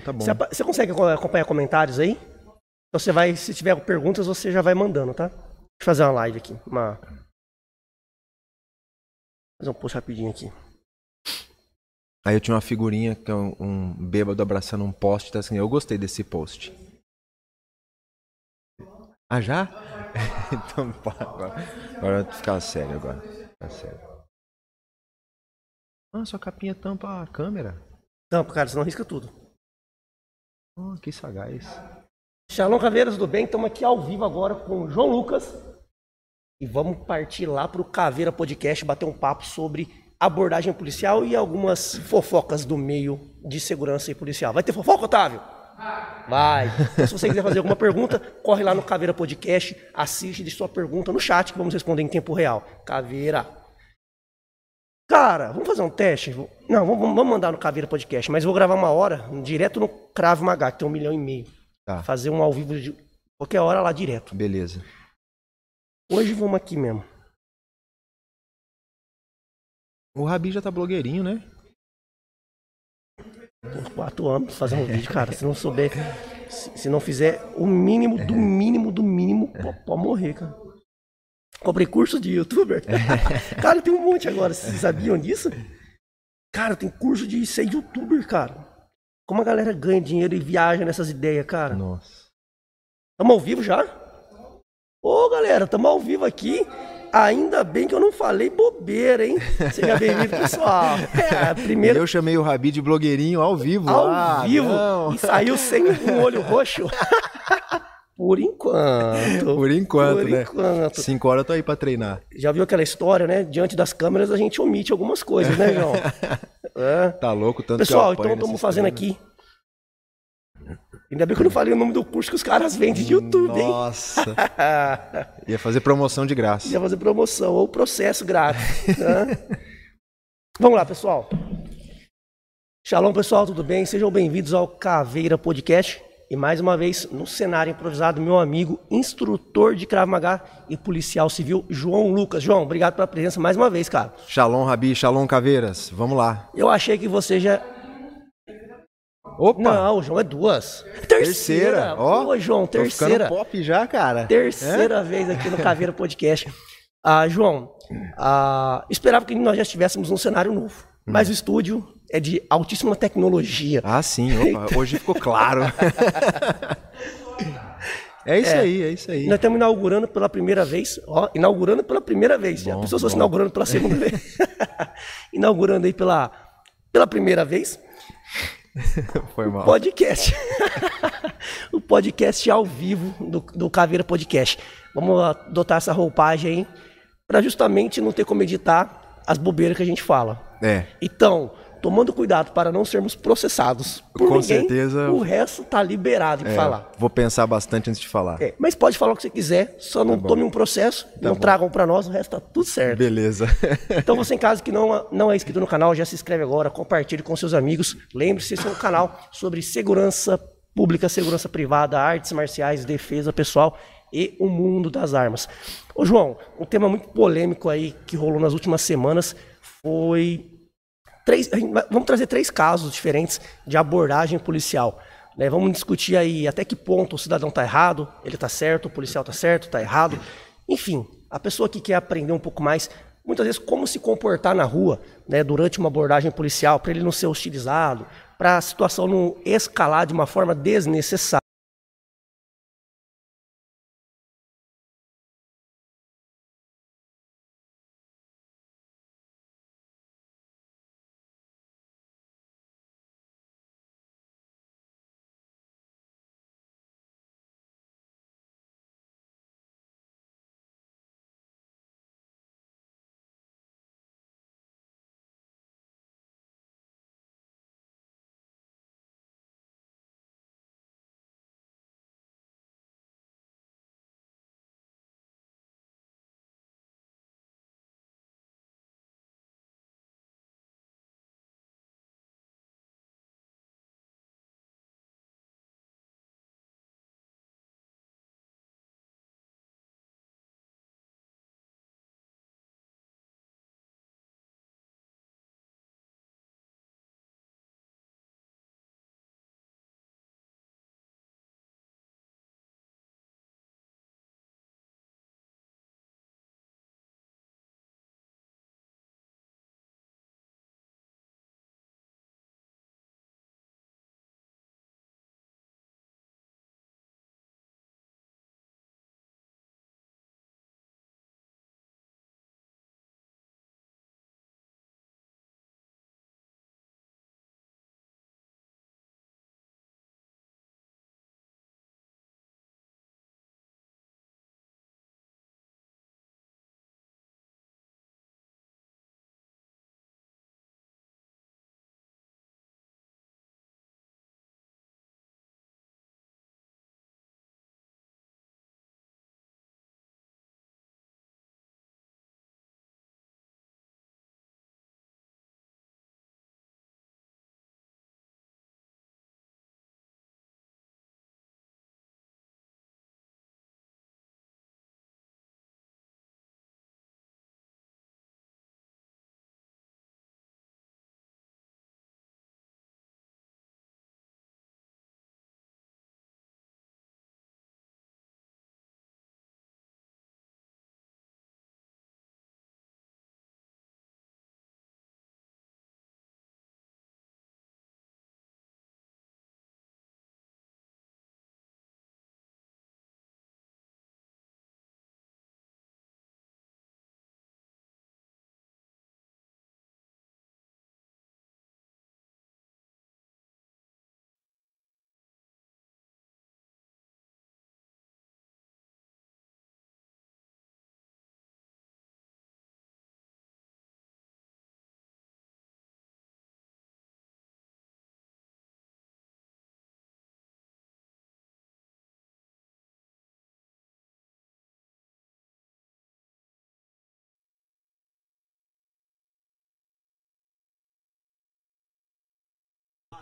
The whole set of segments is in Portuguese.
Tá bom. Você, consegue acom- acompanhar comentários aí? Então você vai, se tiver perguntas, você já vai mandando, tá? Deixa eu fazer uma live aqui. Uma... Fazer um post rapidinho aqui. Aí eu tinha uma figurinha que é um, um bêbado abraçando um poste, tá assim, eu gostei desse post. Ah, já? então, pá, agora, agora vai ficar sério agora. Ficar sério. Ah, sua capinha tampa a câmera. Não, cara, senão risca tudo. Oh, que sagaz. Shalom Caveiras, tudo bem? Estamos aqui ao vivo agora com o João Lucas. E vamos partir lá para o Caveira Podcast, bater um papo sobre abordagem policial e algumas fofocas do meio de segurança e policial. Vai ter fofoca, Otávio? Vai. Então, se você quiser fazer alguma pergunta, corre lá no Caveira Podcast, assiste, deixe sua pergunta no chat que vamos responder em tempo real. Caveira. Cara, vamos fazer um teste? Não, vamos, vamos mandar no Caveira Podcast, mas eu vou gravar uma hora direto no Cravo Magá, que tem um milhão e meio. Tá, Fazer um ao vivo de qualquer hora lá direto. beleza. Hoje vamos aqui mesmo. O Rabi já tá blogueirinho, né? Uns quatro anos fazer um vídeo, cara. Se não souber, se, se não fizer o mínimo do mínimo do mínimo, pode morrer, cara. Comprei curso de youtuber. cara, tem um monte agora. Vocês sabiam disso? Cara, tem curso de ser youtuber, cara. Como a galera ganha dinheiro e viaja nessas ideias, cara. Nossa. Tamo ao vivo já? Ô, galera, tamo ao vivo aqui. Ainda bem que eu não falei bobeira, hein? Seja bem-vindo, pessoal. É, primeiro Eu chamei o Rabi de blogueirinho ao vivo. ao Ah, vivo não. e saiu sem um olho roxo. Por enquanto. Por enquanto, Por né? enquanto. Cinco horas eu tô aí pra treinar. Já viu aquela história, né? Diante das câmeras a gente omite algumas coisas, né, João? É. Tá louco, tanto Pessoal, então estamos fazendo aqui. Ainda bem que eu não falei o nome do curso que os caras vendem de YouTube, hein? Nossa. Ia fazer promoção de graça. Ia fazer promoção ou processo grátis. né? Vamos lá, pessoal. Shalom, pessoal, tudo bem? Sejam bem-vindos ao Caveira Podcast. E mais uma vez, no cenário improvisado, meu amigo, instrutor de Krav Maga e policial civil, João Lucas. João, obrigado pela presença mais uma vez, cara. Shalom, Rabi, Shalom, Caveiras. Vamos lá. Eu achei que você já. Opa! Não, João é duas. Terceira. Ó, Ô, João, tô terceira. ficando pop já, cara. Terceira vez aqui no Caveira Podcast. Ah, João, ah, esperava que nós já estivéssemos num cenário novo. Mas o estúdio é de altíssima tecnologia. Ah, sim. Opa, hoje ficou claro. é isso aí, é isso aí. Nós estamos inaugurando pela primeira vez, ó, inaugurando pela primeira vez. Bom, pensou se fosse inaugurando pela segunda vez? inaugurando aí pela, pela primeira vez, Foi mal. podcast. o podcast ao vivo do, do Caveira Podcast. Vamos adotar essa roupagem aí para justamente não ter como editar as bobeiras que a gente fala. É. Então, tomando cuidado para não sermos processados por Com ninguém, certeza. o resto tá liberado de é, falar. Vou pensar bastante antes de falar. É, mas pode falar o que você quiser, só não bom. tome um processo, não bom. tragam para nós, o resto tá tudo certo. Beleza. Então você em casa que não, não é inscrito no canal, já se inscreve agora, compartilhe com seus amigos. Lembre-se, esse é um canal sobre segurança pública, segurança privada, artes marciais, defesa pessoal e o mundo das armas. Ô João, um tema muito polêmico aí que rolou nas últimas semanas foi três, vamos trazer três casos diferentes de abordagem policial. né? Vamos discutir aí até que ponto o cidadão está errado, ele está certo, o policial está certo, está errado. Enfim, a pessoa que quer aprender um pouco mais, muitas vezes como se comportar na rua né, durante uma abordagem policial, para ele não ser hostilizado, para a situação não escalar de uma forma desnecessária.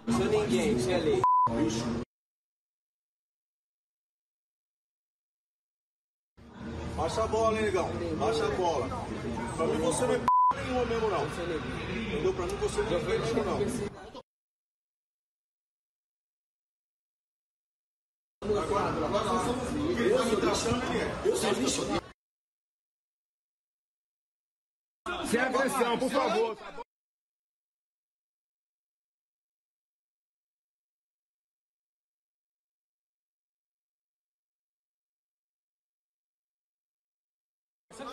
Sou ninguém, você é lei. Baixa a bola, hein, negão? Baixa a bola. Pra mim você não é p nenhuma mesmo, não. Entendeu? Pra mim você não é p nenhuma, não. Sem agressão, por favor.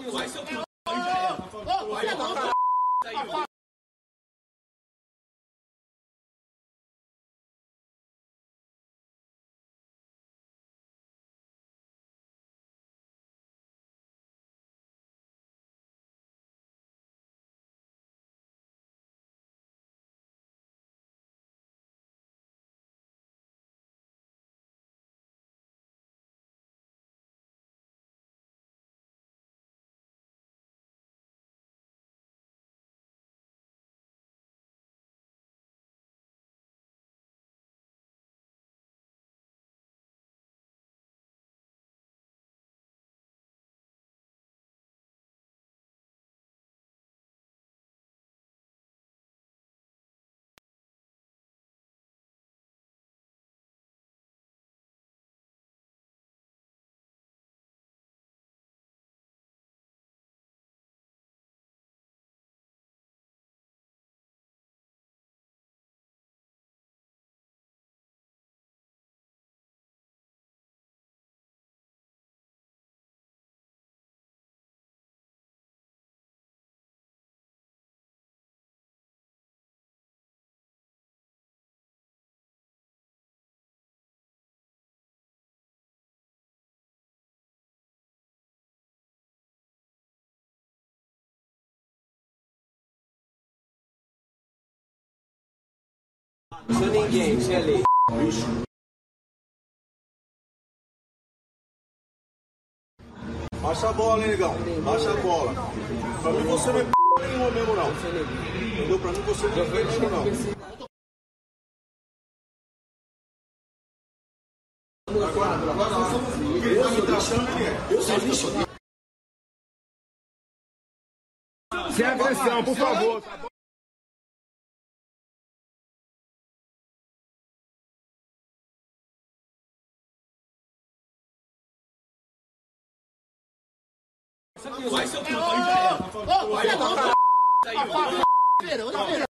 我还是要 Sou ninguém, você é lei. Baixa a bola, hein, negão? Baixa a bola. Pra mim você não é p nenhuma mesmo, não. Entendeu? Pra mim você não é p nenhuma, não. Sem agressão, por favor. 我还是要考虑我还是要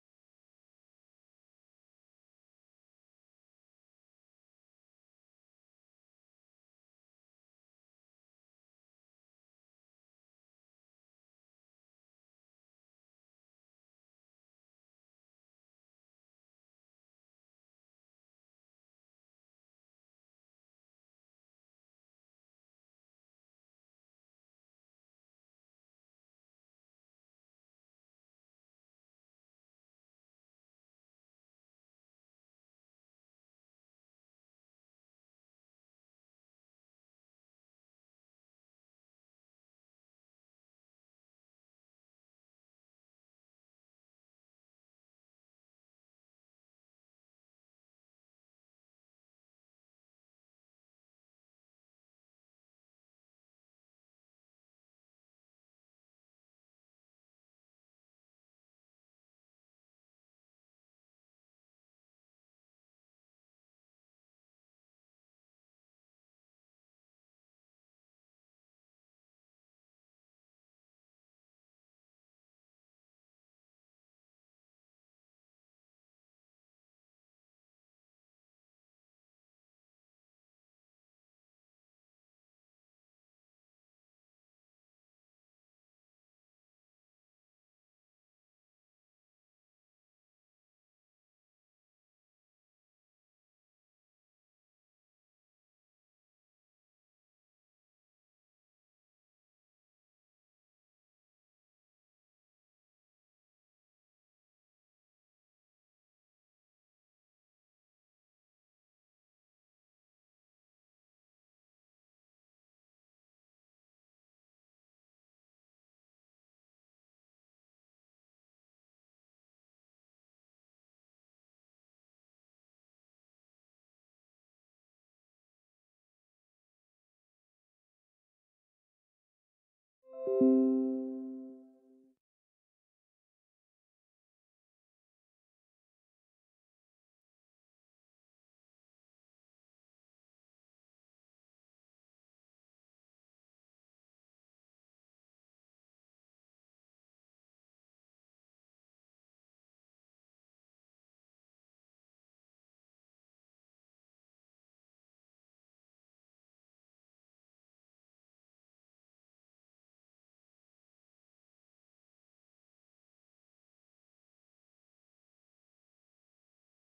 you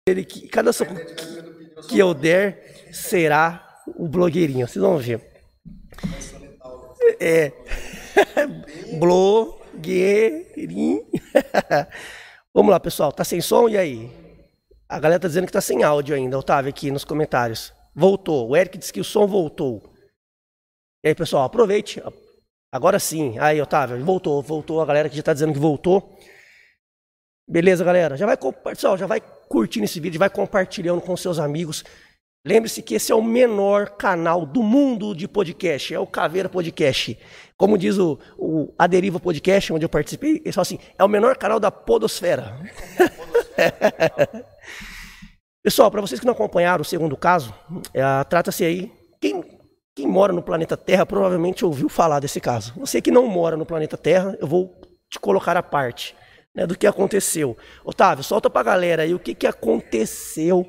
Ele que cada soco que, que eu der será o blogueirinho. Vocês vão ver. É. blogueirinho. Vamos lá, pessoal. Tá sem som? E aí? A galera tá dizendo que tá sem áudio ainda, Otávio, aqui nos comentários. Voltou. O Eric disse que o som voltou. E aí, pessoal, aproveite. Agora sim. Aí, Otávio, voltou, voltou. A galera que já tá dizendo que voltou. Beleza, galera? Já vai, pessoal, já vai curtindo esse vídeo, vai compartilhando com seus amigos. Lembre-se que esse é o menor canal do mundo de podcast, é o Caveira Podcast. Como diz o, o A Deriva Podcast, onde eu participei, eles falam assim, é o menor canal da podosfera. Pessoal, para vocês que não acompanharam o segundo caso, é, trata-se aí, quem, quem mora no planeta Terra provavelmente ouviu falar desse caso. Você que não mora no planeta Terra, eu vou te colocar à parte né, do que aconteceu. Otávio, solta pra galera aí o que, que aconteceu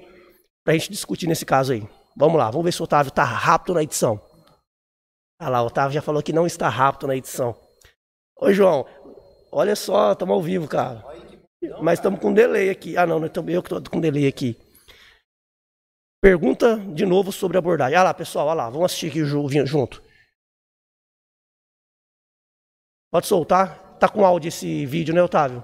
pra gente discutir nesse caso aí. Vamos lá, vamos ver se o Otávio tá rápido na edição. Ah lá, o Otávio já falou que não está rápido na edição. Ô, João, olha só, estamos ao vivo, cara. Mas estamos com delay aqui. Ah, não, eu que estou com delay aqui. Pergunta de novo sobre a abordagem. Ah lá, pessoal, olha lá, vamos assistir aqui ju- junto. Pode soltar. Tá com áudio esse vídeo, né, Otávio?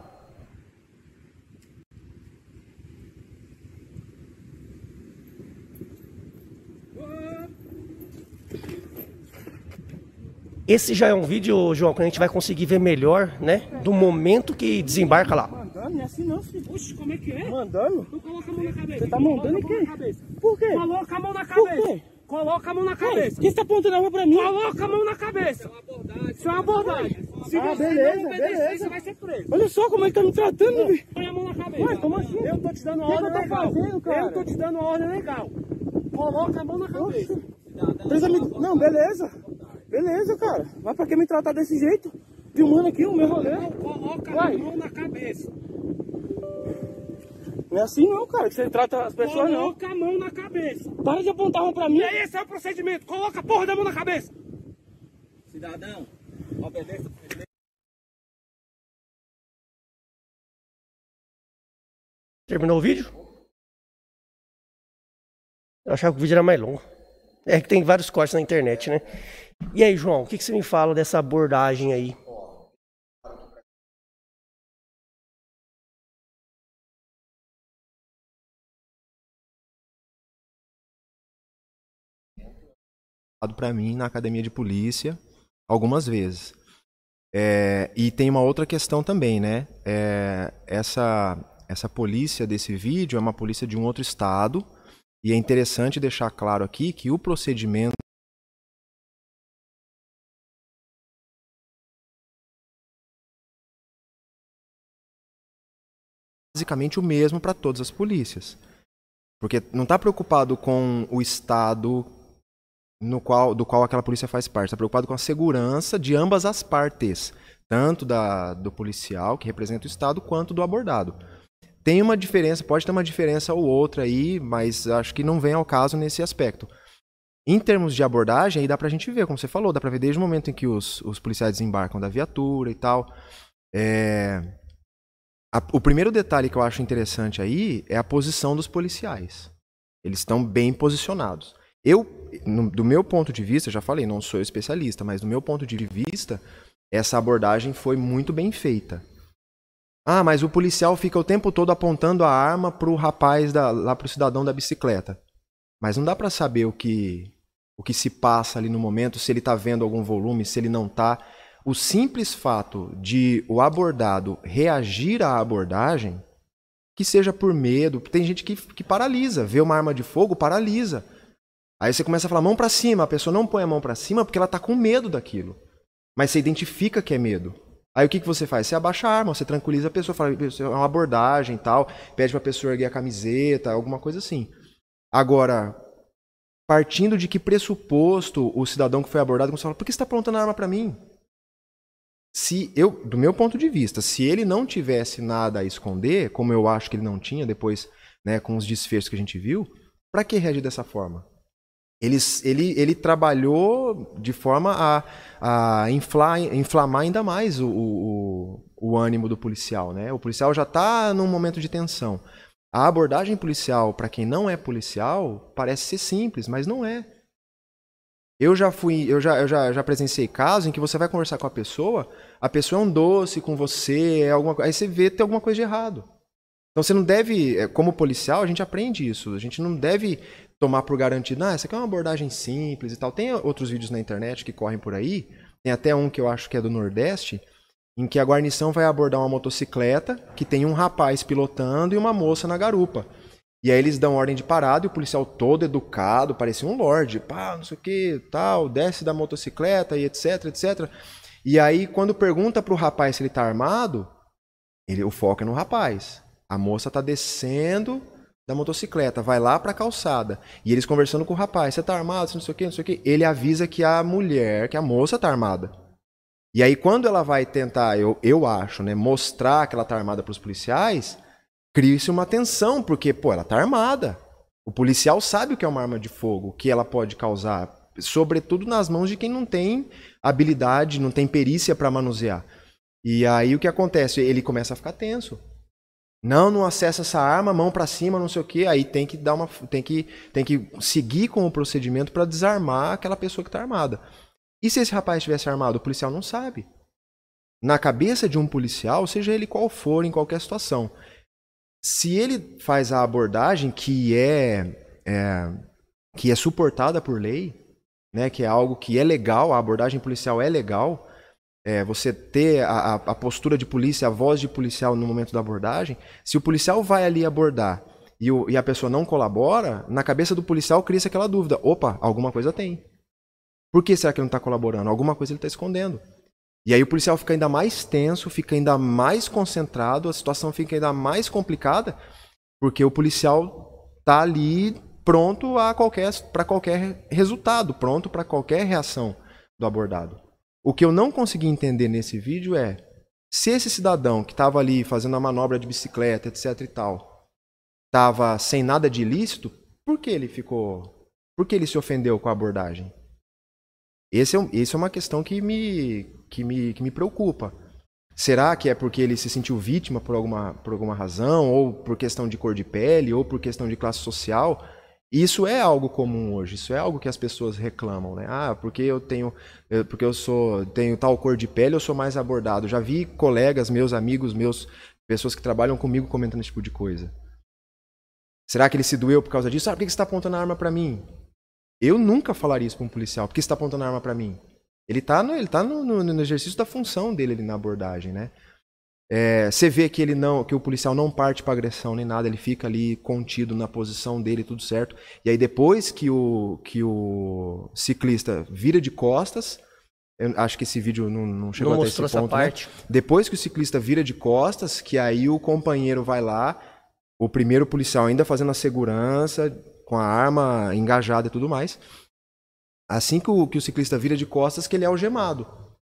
Esse já é um vídeo, João, que a gente vai conseguir ver melhor, né? Do momento que desembarca lá. Mandando, não é assim não, filho. Oxe, como é que é? Mandando? Tu coloca a mão na cabeça. Você tá mandando em mão quem? cabeça. Por quê? Coloca a mão na Por cabeça. quê? Coloca a mão na Por cabeça. que você tá apontando a arma pra mim? Coloca a mão na cabeça. Isso é uma abordagem. Se Ah, você beleza, não obedecer, beleza. você vai ser preso. Olha só como ele tá me tratando, bicho. Põe a mão na cabeça. Ué, como assim? Eu tô te dando uma ordem eu legal. fazendo, cara? Eu tô te dando uma ordem legal. Coloca a mão na cabeça. Me... Não, beleza. Beleza, cara. Mas pra que me tratar desse jeito? Filmando aqui o meu rolê. Coloca Vai. a mão na cabeça. Não é assim não, cara, que você trata as pessoas não. Coloca a mão na cabeça. Para de apontar a arma pra mim. E aí, esse é o procedimento. Coloca a porra da mão na cabeça. Cidadão, obedeça. Terminou o vídeo? Eu achava que o vídeo era mais longo. É que tem vários cortes na internet, né? E aí, João, o que, que você me fala dessa abordagem aí? para mim na academia de polícia algumas vezes. É, e tem uma outra questão também, né? É, essa, essa polícia desse vídeo é uma polícia de um outro estado. E é interessante deixar claro aqui que o procedimento basicamente o mesmo para todas as polícias. Porque não está preocupado com o estado no qual, do qual aquela polícia faz parte. Está preocupado com a segurança de ambas as partes, tanto da, do policial, que representa o Estado, quanto do abordado. Tem uma diferença, pode ter uma diferença ou outra aí, mas acho que não vem ao caso nesse aspecto. Em termos de abordagem, aí dá pra gente ver, como você falou, dá pra ver desde o momento em que os, os policiais desembarcam da viatura e tal. É, a- o primeiro detalhe que eu acho interessante aí é a posição dos policiais. Eles estão bem posicionados. Eu, no- do meu ponto de vista, já falei, não sou especialista, mas do meu ponto de vista, essa abordagem foi muito bem feita. Ah, mas o policial fica o tempo todo apontando a arma pro rapaz, da, lá pro cidadão da bicicleta. Mas não dá pra saber o que, o que se passa ali no momento, se ele tá vendo algum volume, se ele não tá. O simples fato de o abordado reagir à abordagem, que seja por medo, tem gente que, que paralisa, vê uma arma de fogo, paralisa. Aí você começa a falar mão pra cima, a pessoa não põe a mão pra cima porque ela tá com medo daquilo. Mas você identifica que é medo. Aí o que, que você faz? Você abaixa a arma, você tranquiliza a pessoa, fala, "Isso é uma abordagem tal, pede pra pessoa erguer a camiseta, alguma coisa assim. Agora, partindo de que pressuposto o cidadão que foi abordado começou a falar, por que você está apontando a arma para mim? Se eu, do meu ponto de vista, se ele não tivesse nada a esconder, como eu acho que ele não tinha depois, né, com os desfechos que a gente viu, para que reagir dessa forma? Ele, ele, ele trabalhou de forma a, a inflar, inflamar ainda mais o, o, o ânimo do policial. Né? O policial já está num momento de tensão. A abordagem policial, para quem não é policial, parece ser simples, mas não é. Eu já fui, eu já, eu já, já presenciei casos em que você vai conversar com a pessoa, a pessoa é um doce com você, é alguma, aí você vê tem alguma coisa de errado. Então você não deve, é, como policial, a gente aprende isso. A gente não deve tomar por garantido, ah, essa aqui é uma abordagem simples e tal. Tem outros vídeos na internet que correm por aí, tem até um que eu acho que é do Nordeste, em que a guarnição vai abordar uma motocicleta que tem um rapaz pilotando e uma moça na garupa. E aí eles dão ordem de parada e o policial todo educado, parecia um lorde, pá, não sei o que, tal, desce da motocicleta e etc, etc. E aí quando pergunta pro rapaz se ele tá armado, ele, o foco é no rapaz. A moça tá descendo da motocicleta, vai lá pra calçada. E eles conversando com o rapaz, você tá armado, você não sei o que, não sei o que. Ele avisa que a mulher, que a moça tá armada. E aí, quando ela vai tentar, eu, eu acho, né, mostrar que ela tá armada pros policiais, cria-se uma tensão, porque, pô, ela tá armada. O policial sabe o que é uma arma de fogo, o que ela pode causar, sobretudo nas mãos de quem não tem habilidade, não tem perícia para manusear. E aí o que acontece? Ele começa a ficar tenso. Não, não acessa essa arma, mão para cima, não sei o quê. Aí tem que dar uma, tem que, tem que seguir com o procedimento para desarmar aquela pessoa que está armada. E se esse rapaz estivesse armado, o policial não sabe. Na cabeça de um policial, seja ele qual for, em qualquer situação, se ele faz a abordagem que é, é que é suportada por lei, né, que é algo que é legal, a abordagem policial é legal, é, você ter a, a, postura de polícia, a voz de policial no momento da abordagem, se o policial vai ali abordar e, o, e a pessoa não colabora, na cabeça do policial cria-se aquela dúvida: opa, alguma coisa tem. Por que será que ele não está colaborando? Alguma coisa ele está escondendo. E aí o policial fica ainda mais tenso, fica ainda mais concentrado, a situação fica ainda mais complicada, porque o policial está ali pronto a qualquer para qualquer resultado, pronto para qualquer reação do abordado. O que eu não consegui entender nesse vídeo é se esse cidadão que estava ali fazendo a manobra de bicicleta, etc e tal, estava sem nada de ilícito, por que ele ficou, por que ele se ofendeu com a abordagem? Esse é, esse é uma questão que me, que, me, que me preocupa. Será que é porque ele se sentiu vítima por alguma, por alguma razão, ou por questão de cor de pele, ou por questão de classe social? Isso é algo comum hoje, isso é algo que as pessoas reclamam, né? Ah, porque eu tenho, porque eu sou, tenho tal cor de pele, eu sou mais abordado. Já vi colegas, meus amigos, meus pessoas que trabalham comigo comentando esse tipo de coisa. Será que ele se doeu por causa disso? Ah, por que você está apontando a arma para mim? Eu nunca falaria isso para um policial. Por que você está apontando a arma para mim? Ele está no, ele tá no, no, no, exercício da função dele ali na abordagem, né? É, você vê que ele não, que o policial não parte para agressão nem nada, ele fica ali contido na posição dele, tudo certo. E aí depois que o, que o ciclista vira de costas, eu acho que esse vídeo não, não chegou não até esse ponto, essa né? parte. Depois que o ciclista vira de costas, que aí o companheiro vai lá, o primeiro policial ainda fazendo a segurança, com a arma engajada e tudo mais. Assim que o, que o ciclista vira de costas, que ele é algemado.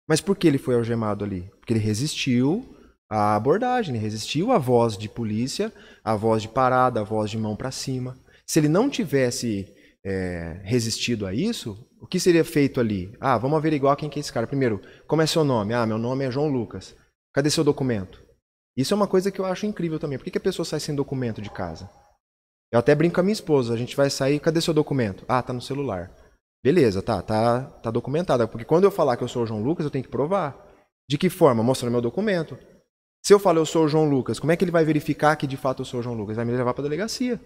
Mas por que ele foi algemado ali? Porque ele resistiu à abordagem, ele resistiu à voz de polícia, à voz de parada, à voz de mão para cima. Se ele não tivesse é, resistido a isso, o que seria feito ali? Ah, vamos averiguar quem que é esse cara. Primeiro, como é seu nome? Ah, meu nome é João Lucas. Cadê seu documento? Isso é uma coisa que eu acho incrível também. Por que, que a pessoa sai sem documento de casa? Eu até brinco com a minha esposa, a gente vai sair, cadê seu documento? Ah, tá no celular. Beleza, tá, tá, tá documentado. Porque quando eu falar que eu sou o João Lucas, eu tenho que provar. De que forma? Mostrando meu documento. Se eu falo eu sou o João Lucas, como é que ele vai verificar que de fato eu sou o João Lucas? Vai me levar pra delegacia.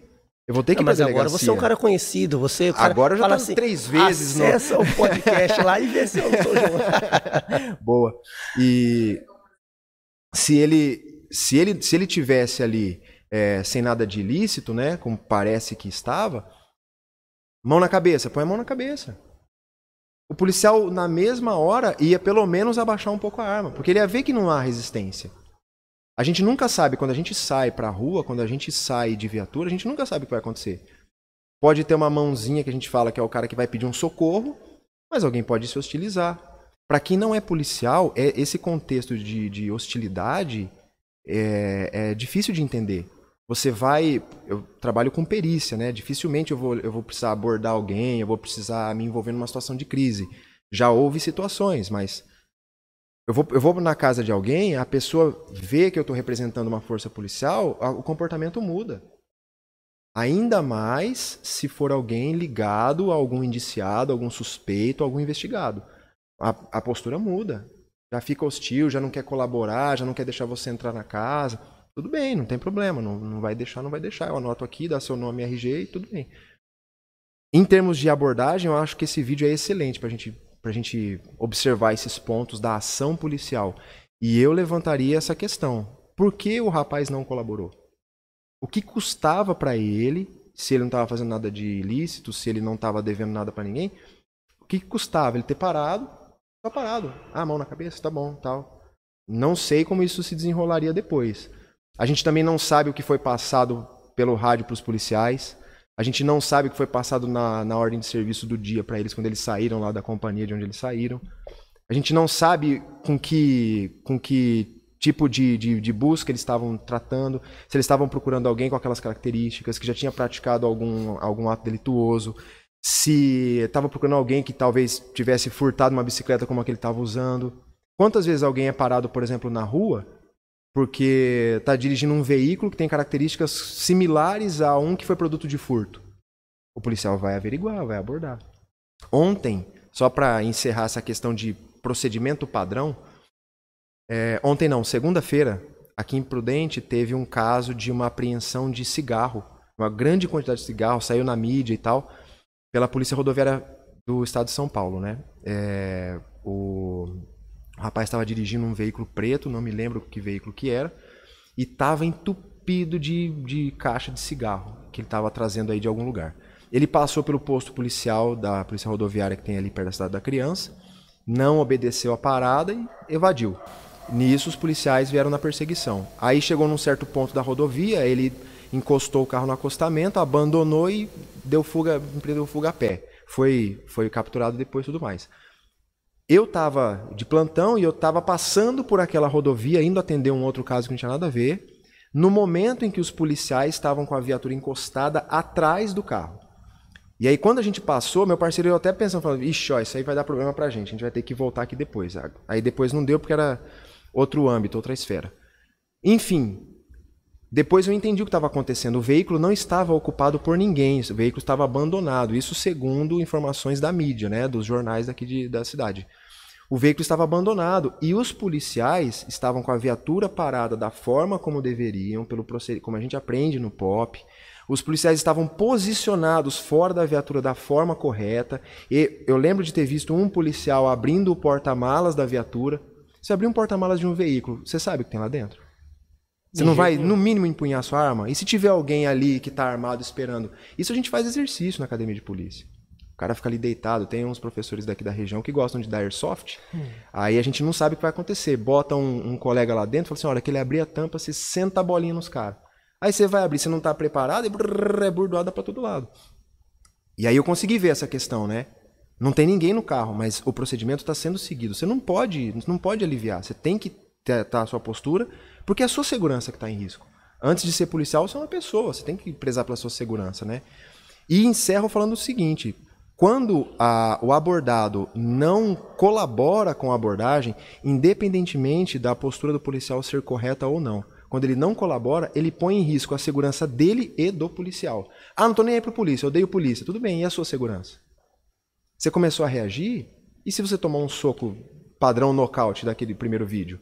Eu vou ter que Não, ir mas agora delegacia. você é um cara conhecido, você é o cara Agora eu já fala assim, três vezes no- acessa o podcast lá e vê se eu sou o João. Boa. E se ele, se ele, se ele tivesse ali é, sem nada de ilícito, né, como parece que estava, mão na cabeça, põe a mão na cabeça. O policial, na mesma hora, ia pelo menos abaixar um pouco a arma, porque ele ia ver que não há resistência. A gente nunca sabe, quando a gente sai pra rua, quando a gente sai de viatura, a gente nunca sabe o que vai acontecer. Pode ter uma mãozinha que a gente fala que é o cara que vai pedir um socorro, mas alguém pode se hostilizar. Pra quem não é policial, é, esse contexto de, de hostilidade é, é difícil de entender. Você vai. Eu trabalho com perícia, né? Dificilmente eu vou, eu vou precisar abordar alguém, eu vou precisar me envolver numa situação de crise. Já houve situações, mas. Eu vou, eu vou na casa de alguém, a pessoa vê que eu estou representando uma força policial, o comportamento muda. Ainda mais se for alguém ligado a algum indiciado, algum suspeito, algum investigado. A, a postura muda. Já fica hostil, já não quer colaborar, já não quer deixar você entrar na casa. Tudo bem, não tem problema. Não, não vai deixar, não vai deixar. Eu anoto aqui, dá seu nome RG e tudo bem. Em termos de abordagem, eu acho que esse vídeo é excelente para gente, a gente observar esses pontos da ação policial. E eu levantaria essa questão. Por que o rapaz não colaborou? O que custava para ele, se ele não estava fazendo nada de ilícito, se ele não estava devendo nada para ninguém, o que custava ele ter parado? Só parado. Ah, mão na cabeça, tá bom, tal. Não sei como isso se desenrolaria depois. A gente também não sabe o que foi passado pelo rádio para os policiais. A gente não sabe o que foi passado na, na ordem de serviço do dia para eles quando eles saíram lá da companhia de onde eles saíram. A gente não sabe com que, com que tipo de, de, de busca eles estavam tratando, se eles estavam procurando alguém com aquelas características, que já tinha praticado algum, algum ato delituoso, se estava procurando alguém que talvez tivesse furtado uma bicicleta como a que ele estava usando. Quantas vezes alguém é parado, por exemplo, na rua, porque está dirigindo um veículo que tem características similares a um que foi produto de furto? O policial vai averiguar, vai abordar. Ontem, só para encerrar essa questão de procedimento padrão, é, ontem não, segunda-feira, aqui em Prudente, teve um caso de uma apreensão de cigarro, uma grande quantidade de cigarro, saiu na mídia e tal, pela Polícia Rodoviária do Estado de São Paulo, né? É, o, o rapaz estava dirigindo um veículo preto, não me lembro que veículo que era, e estava entupido de, de caixa de cigarro que ele estava trazendo aí de algum lugar. Ele passou pelo posto policial da Polícia Rodoviária que tem ali perto da cidade da criança, não obedeceu a parada e evadiu. Nisso, os policiais vieram na perseguição. Aí chegou num certo ponto da rodovia, ele encostou o carro no acostamento, abandonou e deu fuga, empreendeu fuga a pé. Foi, foi capturado depois e tudo mais. Eu estava de plantão e eu estava passando por aquela rodovia, indo atender um outro caso que não tinha nada a ver, no momento em que os policiais estavam com a viatura encostada atrás do carro. E aí, quando a gente passou, meu parceiro eu até pensando, falando, ixi, ó, isso aí vai dar problema pra gente, a gente vai ter que voltar aqui depois. Aí depois não deu porque era outro âmbito, outra esfera. Enfim, depois eu entendi o que estava acontecendo. O veículo não estava ocupado por ninguém, o veículo estava abandonado. Isso segundo informações da mídia, né, dos jornais daqui de, da cidade. O veículo estava abandonado e os policiais estavam com a viatura parada da forma como deveriam, pelo como a gente aprende no POP. Os policiais estavam posicionados fora da viatura da forma correta. E eu lembro de ter visto um policial abrindo o porta-malas da viatura. Você abrir um porta-malas de um veículo, você sabe o que tem lá dentro? Você não vai, no mínimo, empunhar sua arma? E se tiver alguém ali que está armado esperando? Isso a gente faz exercício na academia de polícia. O cara fica ali deitado. Tem uns professores daqui da região que gostam de dar airsoft. Aí a gente não sabe o que vai acontecer. Bota um, um colega lá dentro e fala assim: olha, que ele abrir a tampa, você senta a bolinha nos caras. Aí você vai abrir, você não está preparado e brrr, é burdoada para todo lado. E aí eu consegui ver essa questão, né? Não tem ninguém no carro, mas o procedimento está sendo seguido. Você não pode, não pode aliviar. Você tem que ter a sua postura, porque é a sua segurança que está em risco. Antes de ser policial, você é uma pessoa. Você tem que prezar pela sua segurança, né? E encerro falando o seguinte: quando a, o abordado não colabora com a abordagem, independentemente da postura do policial ser correta ou não, quando ele não colabora, ele põe em risco a segurança dele e do policial. Ah, não tô nem aí pro polícia, eu odeio polícia. Tudo bem, e a sua segurança? Você começou a reagir? E se você tomar um soco padrão nocaute daquele primeiro vídeo?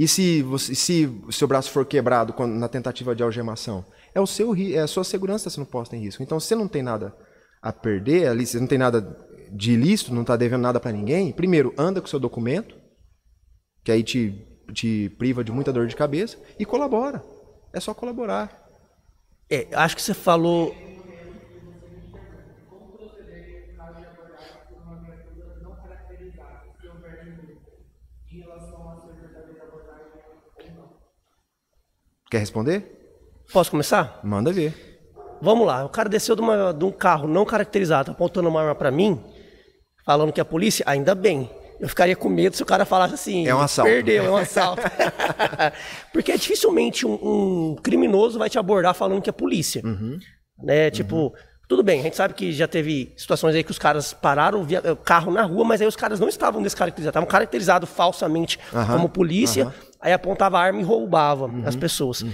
E se, você, se seu braço for quebrado quando- na tentativa de algemação? É, o seu, é a sua segurança sendo posta em risco. Então, você não tem nada a perder, ali, você não tem nada de ilícito, não está devendo nada para ninguém, primeiro, anda com o seu documento, que aí te, te priva de muita dor de cabeça, e colabora. É só colaborar. É, acho que você falou. Quer responder? Posso começar? Manda ver. Vamos lá, o cara desceu de, uma- de um carro não caracterizado, apontando uma arma pra mim, falando que é a polícia, ainda bem. Eu ficaria com medo se o cara falasse assim. É um assalto. Perdeu, é um assalto. Porque dificilmente um, um criminoso vai te abordar falando que é polícia. Uhum. Né? Tipo, tudo bem, a gente sabe que já teve situações aí que os caras pararam o o carro na rua, mas aí os caras não estavam descaracterizados, estavam caracterizados falsamente Aham, como polícia. Aí apontava a arma e roubava Uhum, as pessoas.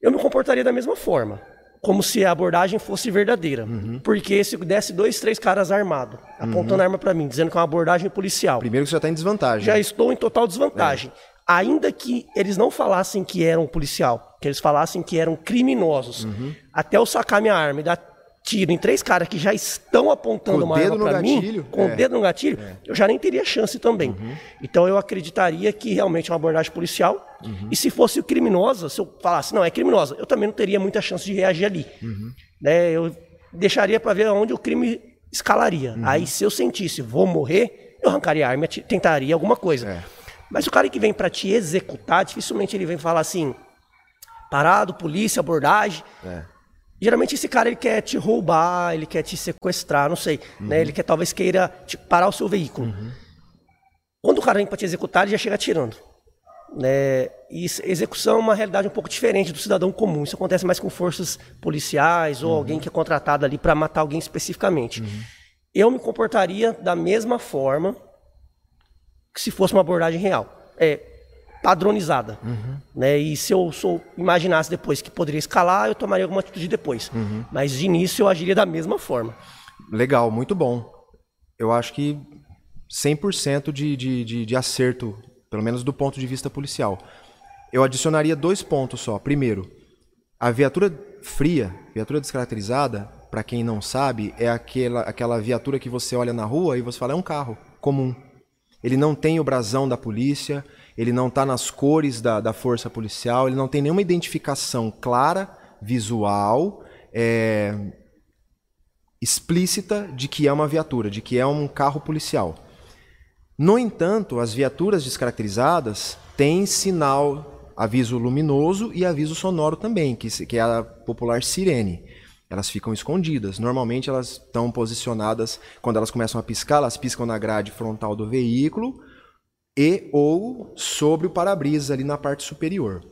Eu me comportaria da mesma forma. Como se a abordagem fosse verdadeira. Uhum. Porque se desse dois, três caras armados, apontando a arma pra mim, dizendo que é uma abordagem policial, Primeiro que você já tá em desvantagem. já estou em total desvantagem. É. Ainda que eles não falassem que eram policial, que eles falassem que eram criminosos, Uhum. até eu sacar minha arma e dar tiro em três caras que já estão apontando Com uma arma pra mim, com é. o dedo no gatilho, eu já nem teria chance também. Então eu acreditaria que realmente é uma abordagem policial. E se fosse criminosa, se eu falasse, não, é criminosa, eu também não teria muita chance de reagir ali. Né? Eu deixaria para ver onde o crime escalaria. Aí se eu sentisse, vou morrer, eu arrancaria a arma e tentaria alguma coisa. É. Mas o cara que vem para te executar, dificilmente ele vem falar assim, parado, polícia, abordagem. É. Geralmente esse cara ele quer te roubar, ele quer te sequestrar, não sei, Uhum. né? Ele quer talvez queira parar o seu veículo. Quando o cara vem para te executar, ele já chega atirando. Né? E ex- execução é uma realidade um pouco diferente do cidadão comum. Isso acontece mais com forças policiais ou alguém que é contratado ali para matar alguém especificamente. Eu me comportaria da mesma forma que se fosse uma abordagem real. É padronizada. Né? E se eu sou, imaginasse depois que poderia escalar, eu tomaria alguma atitude depois. Mas de início eu agiria da mesma forma. Legal, muito bom. Eu acho que 100% de, de, de, de acerto, pelo menos do ponto de vista policial. Eu adicionaria dois pontos só. Primeiro, a viatura fria, viatura descaracterizada, para quem não sabe, é aquela, aquela viatura que você olha na rua e você fala, é um carro comum. Ele não tem o brasão da polícia, ele não está nas cores da, da força policial, ele não tem nenhuma identificação clara, visual, é, explícita de que é uma viatura, de que é um carro policial. No entanto, as viaturas descaracterizadas têm sinal, aviso luminoso e aviso sonoro também, que, que é a popular sirene. Elas ficam escondidas. Normalmente elas estão posicionadas, quando elas começam a piscar, elas piscam na grade frontal do veículo e ou sobre o para-brisa ali na parte superior.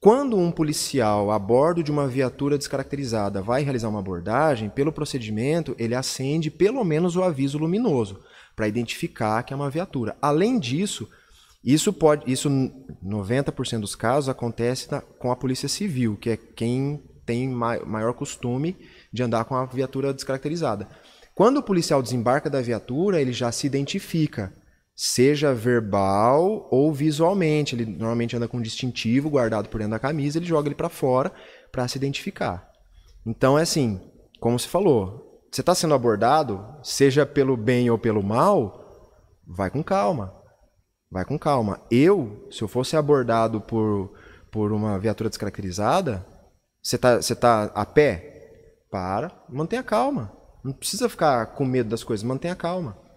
Quando um policial a bordo de uma viatura descaracterizada vai realizar uma abordagem, pelo procedimento ele acende pelo menos o aviso luminoso para identificar que é uma viatura. Além disso, isso pode, isso 90% dos casos acontece na- com a polícia civil, que é quem tem ma- maior costume de andar com a viatura descaracterizada. Quando o policial desembarca da viatura, ele já se identifica, seja verbal ou visualmente. Ele normalmente anda com um distintivo guardado por dentro da camisa, ele joga ele para fora para se identificar. Então é assim, como se falou, você está sendo abordado, seja pelo bem ou pelo mal, vai com calma. Vai com calma. Eu, se eu fosse abordado por, por uma viatura descaracterizada, você tá, você tá a pé? Para, mantenha calma. Não precisa ficar com medo das coisas, mantenha calma.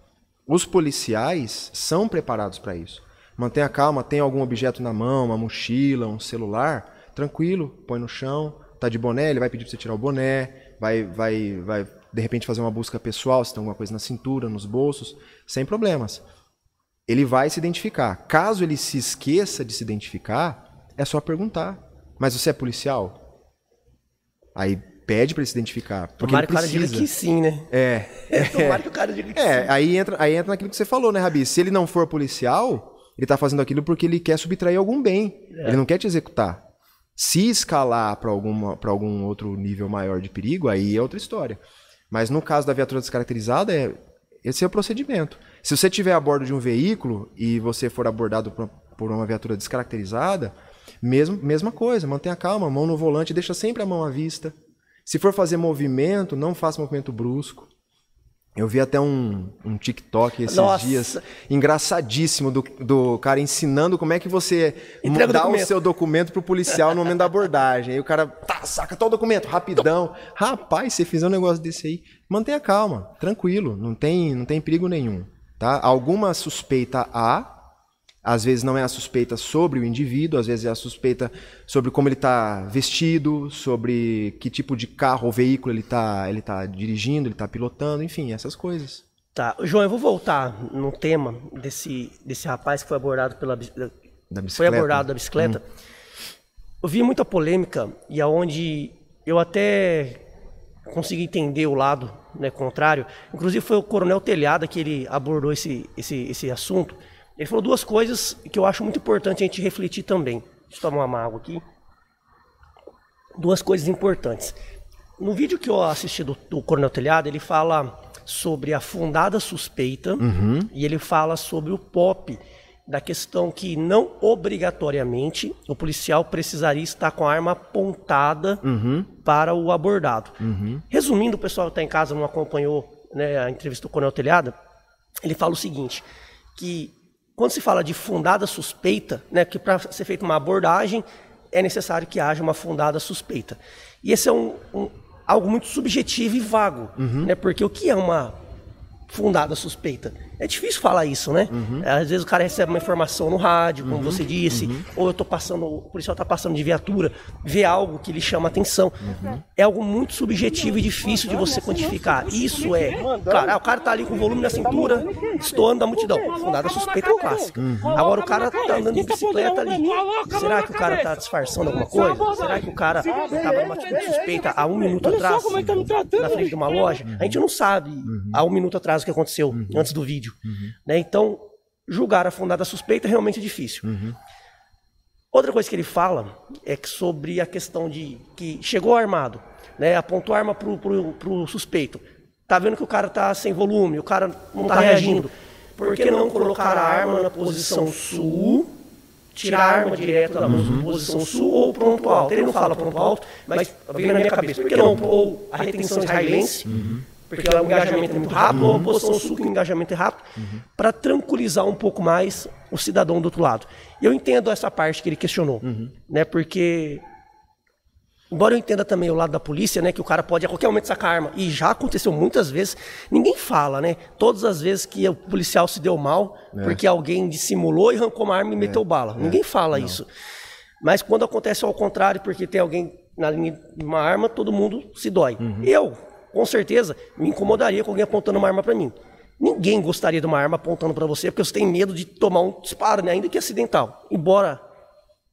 Os policiais são preparados para isso. Mantenha calma, tem algum objeto na mão, uma mochila, um celular, tranquilo, põe no chão, tá de boné, ele vai pedir para você tirar o boné, vai, vai, vai de repente fazer uma busca pessoal, se tem alguma coisa na cintura, nos bolsos, sem problemas. Ele vai se identificar. Caso ele se esqueça de se identificar, é só perguntar. Mas você é policial? Aí pede para ele se identificar. Porque Tomara ele que o cara diga precisa. que sim, né? É. Tomara que o cara diga que sim. É, aí entra, aí entra naquilo que você falou, né, Rabi? Se ele não for policial, ele tá fazendo aquilo porque ele quer subtrair algum bem. Ele não quer te executar. Se escalar para algum outro nível maior de perigo, aí é outra história. Mas no caso da viatura descaracterizada, é, esse é o procedimento. Se você estiver a bordo de um veículo e você for abordado por, por uma viatura descaracterizada, mesmo, mesma coisa, mantenha calma, mão no volante, deixa sempre a mão à vista. Se for fazer movimento, não faça movimento brusco. Eu vi até um, um TikTok esses Nossa. dias, engraçadíssimo, do, do cara ensinando como é que você Entrega o dá o documento. seu documento pro policial no momento da abordagem. Aí o cara, tá, saca todo o documento, rapidão. Rapaz, se fizer um negócio desse aí, mantenha calma, tranquilo, não tem, não tem perigo nenhum. Tá? Alguma suspeita há, Às vezes não é a suspeita sobre o indivíduo, às vezes é a suspeita sobre como ele está vestido, sobre que tipo de carro ou veículo ele está ele tá dirigindo, ele está pilotando, enfim, essas coisas. Tá, João, eu vou voltar no tema desse, desse rapaz que foi abordado pela Da foi bicicleta. abordado da bicicleta. Eu vi muita polêmica e aonde eu até consegui entender o lado né, contrário. Inclusive foi o Coronel Telhada que ele abordou esse, esse, esse assunto. Ele falou duas coisas que eu acho muito importante a gente refletir também. Deixa eu tomar uma água aqui. Duas coisas importantes. No vídeo que eu assisti do, do Coronel Telhada, ele fala sobre a fundada suspeita e ele fala sobre o POP, da questão que não obrigatoriamente o policial precisaria estar com a arma apontada para o abordado. Resumindo, o pessoal que está em casa não acompanhou né, a entrevista do Coronel Telhada, ele fala o seguinte, que quando se fala de fundada suspeita, né, que para ser feita uma abordagem é necessário que haja uma fundada suspeita. E esse é um, um- algo muito subjetivo e vago, né, porque o que é uma fundada suspeita? É difícil falar isso, né? Às vezes o cara recebe uma informação no rádio, como você disse, ou eu tô passando, o policial tá passando de viatura, vê algo que lhe chama atenção. É algo muito subjetivo e difícil de você quantificar. Isso é, claro, ah, o cara tá ali com o volume na cintura, estourando da multidão. Fundada suspeita é clássica. Agora o cara tá andando de bicicleta ali. Será que o cara tá disfarçando alguma coisa? Será que o cara tava numa atitude suspeita há um minuto atrás, na frente de uma loja? A gente não sabe há um minuto atrás o que aconteceu, antes do vídeo. Né? Então, julgar a fundada suspeita é realmente difícil. Outra coisa que ele fala é que sobre a questão de que chegou armado, né, apontou a arma pro, pro, pro suspeito. Tá vendo que o cara tá sem volume, o cara não tá reagindo. Por que não colocar a arma na posição sul, tirar a arma direto da posição sul ou ponto alto? Ele não fala ponto alto, mas veio na minha cabeça. Por que não ou a retenção israelense? Porque o engajamento é muito rápido, ou a posição sul que o engajamento é rápido, para tranquilizar um pouco mais o cidadão do outro lado. E eu entendo essa parte que ele questionou, né? Porque Embora eu entenda também o lado da polícia, né, que o cara pode a qualquer momento sacar arma, e já aconteceu muitas vezes, ninguém fala, né? Todas as vezes que o policial se deu mal, porque alguém dissimulou e arrancou uma arma e meteu bala. Ninguém fala isso. Mas quando acontece ao contrário, porque tem alguém na linha de uma arma, todo mundo se dói. Eu, com certeza, me incomodaria com alguém apontando uma arma para mim. Ninguém gostaria de uma arma apontando para você, porque você tem medo de tomar um disparo, né? ainda que acidental. Embora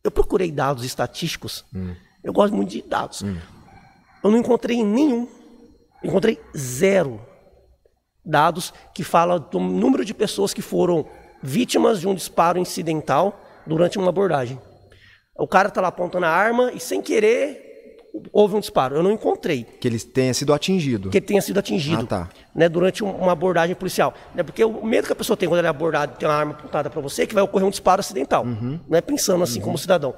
eu procurei dados estatísticos, eu gosto muito de dados. Eu não encontrei nenhum, encontrei zero dados que fala do número de pessoas que foram vítimas de um disparo incidental durante uma abordagem. O cara tá lá apontando a arma e sem querer houve um disparo. Eu não encontrei Que ele tenha sido atingido. que ele tenha sido atingido Ah, tá. né, durante um- uma abordagem policial. Né, porque o medo que a pessoa tem quando ela é abordada e tem uma arma apontada para você é que vai ocorrer um disparo acidental. Não é pensando assim como cidadão.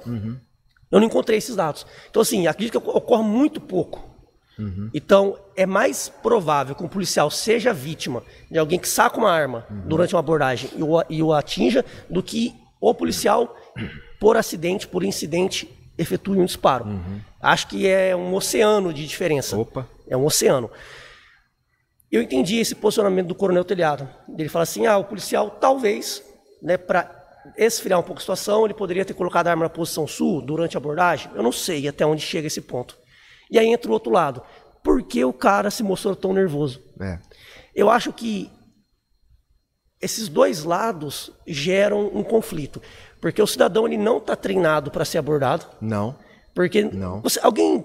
Eu não encontrei esses dados. Então, assim, acredito que ocorre muito pouco. Então, é mais provável que um policial seja vítima de alguém que saca uma arma durante uma abordagem e o, e o atinja do que o policial, por acidente, por incidente, efetue um disparo. Acho que é um oceano de diferença. Opa. É um oceano. Eu entendi esse posicionamento do Coronel Telhado. Ele fala assim: ah, o policial talvez, né, para esfriar um pouco a situação, ele poderia ter colocado a arma na posição sul durante a abordagem. Eu não sei até onde chega esse ponto. E aí entra o outro lado. Por que o cara se mostrou tão nervoso? É. Eu acho que esses dois lados geram um conflito. Porque o cidadão ele não está treinado para ser abordado. Não. Porque Não. você- alguém,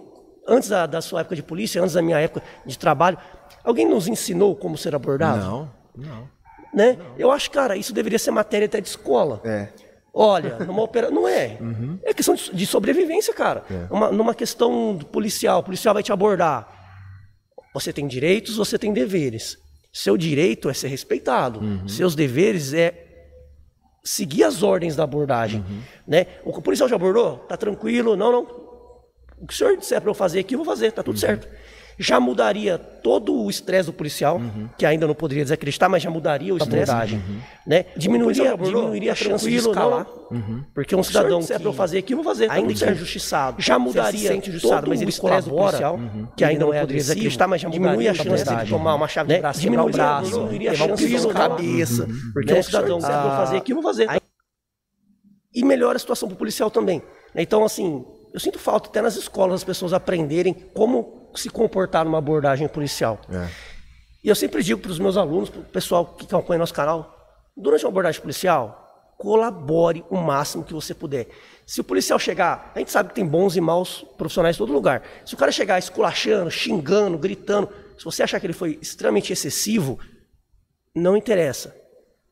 antes da, da sua época de polícia, antes da minha época de trabalho, alguém nos ensinou como ser abordado? Não. Não. Né? Eu acho, cara, isso deveria ser matéria até de escola. É. Olha, numa operação. Não é. É questão de, sobrevivência, cara. Uma- numa questão policial, o policial vai te abordar. Você tem direitos, você tem deveres. Seu direito é ser respeitado. Seus deveres é seguir as ordens da abordagem. Né? O policial já abordou? Tá tranquilo? Não, não. O que o senhor disser para eu fazer aqui, eu vou fazer, tá tudo certo. Já mudaria todo o estresse do policial, que ainda não poderia desacreditar, mas já mudaria o estresse. Né? Diminuiria, diminuiria a chance de escalar. Porque um cidadão que eu fazer aqui, eu vou fazer. Ainda que é injustiçado. Já mudaria injustiçado, todo mas o ele estresse do policial, uhum, que ainda não é não é poderia desacreditar, mas já diminui a chance de de tomar uma chave de braço, quebrar o diminuiria- braço, diminuiria a chance de escalar. cabeça. Porque Né? um cidadão que eu vou fazer aqui, eu vou fazer. e melhora a situação para o policial também. Então, assim, eu sinto falta até nas escolas as pessoas aprenderem como se comportar numa abordagem policial. É. E eu sempre digo para os meus alunos, para o pessoal que acompanha nosso canal, durante uma abordagem policial, colabore o máximo que você puder. Se o policial chegar, a gente sabe que tem bons e maus profissionais em todo lugar. Se o cara chegar esculachando, xingando, gritando, se você achar que ele foi extremamente excessivo, não interessa.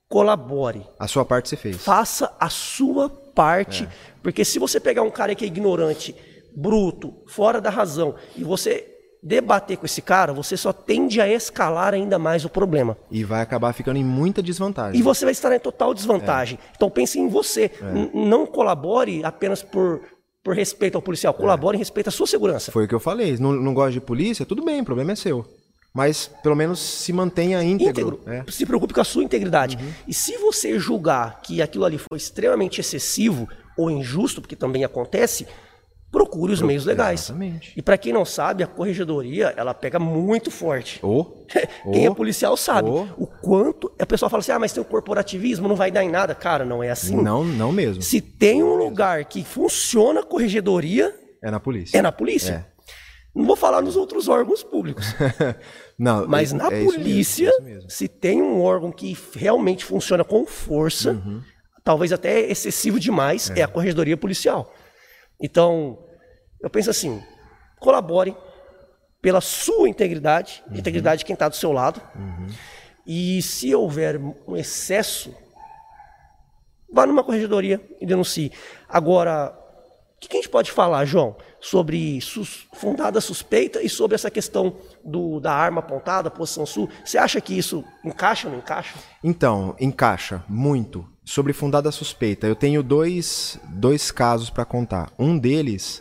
Colabore. A sua parte você fez. Faça a sua parte, porque se você pegar um cara que é ignorante, bruto, fora da razão, e você debater com esse cara, você só tende a escalar ainda mais o problema. E vai acabar ficando em muita desvantagem. E você vai estar em total desvantagem. Então pense em você. N- Não colabore apenas por, por respeito ao policial. Colabore em respeito à sua segurança. Foi o que eu falei. Não, não gosta de polícia? Tudo bem, o problema é seu. Mas pelo menos se mantenha íntegro. íntegro. É. Se preocupe com a sua integridade. E se você julgar que aquilo ali foi extremamente excessivo ou injusto, porque também acontece, procure os meios legais. exatamente. E para quem não sabe, a corregedoria, ela pega muito forte. Ou, Quem é policial sabe ou- o quanto. A pessoa fala assim: ah, mas tem o corporativismo, não vai dar em nada. Cara, não é assim. Não, não mesmo. Se tem um lugar que funciona a corregedoria, É na polícia. é na polícia. Não vou falar nos outros órgãos públicos. Não, Mas é- na é mesmo, polícia, é mesmo. se tem um órgão que realmente funciona com força, Uhum. talvez até excessivo demais, é. a corregedoria policial. Então, eu penso assim: colabore pela sua integridade, Uhum. integridade de quem está do seu lado. E se houver um excesso, vá numa corregedoria e denuncie. Agora, o que que a gente pode falar, João, sobre sus- fundada suspeita e sobre essa questão do, da arma apontada, posição sul? Você acha que isso encaixa ou não encaixa? Então, encaixa muito. Sobre fundada suspeita, eu tenho dois, dois casos para contar. Um deles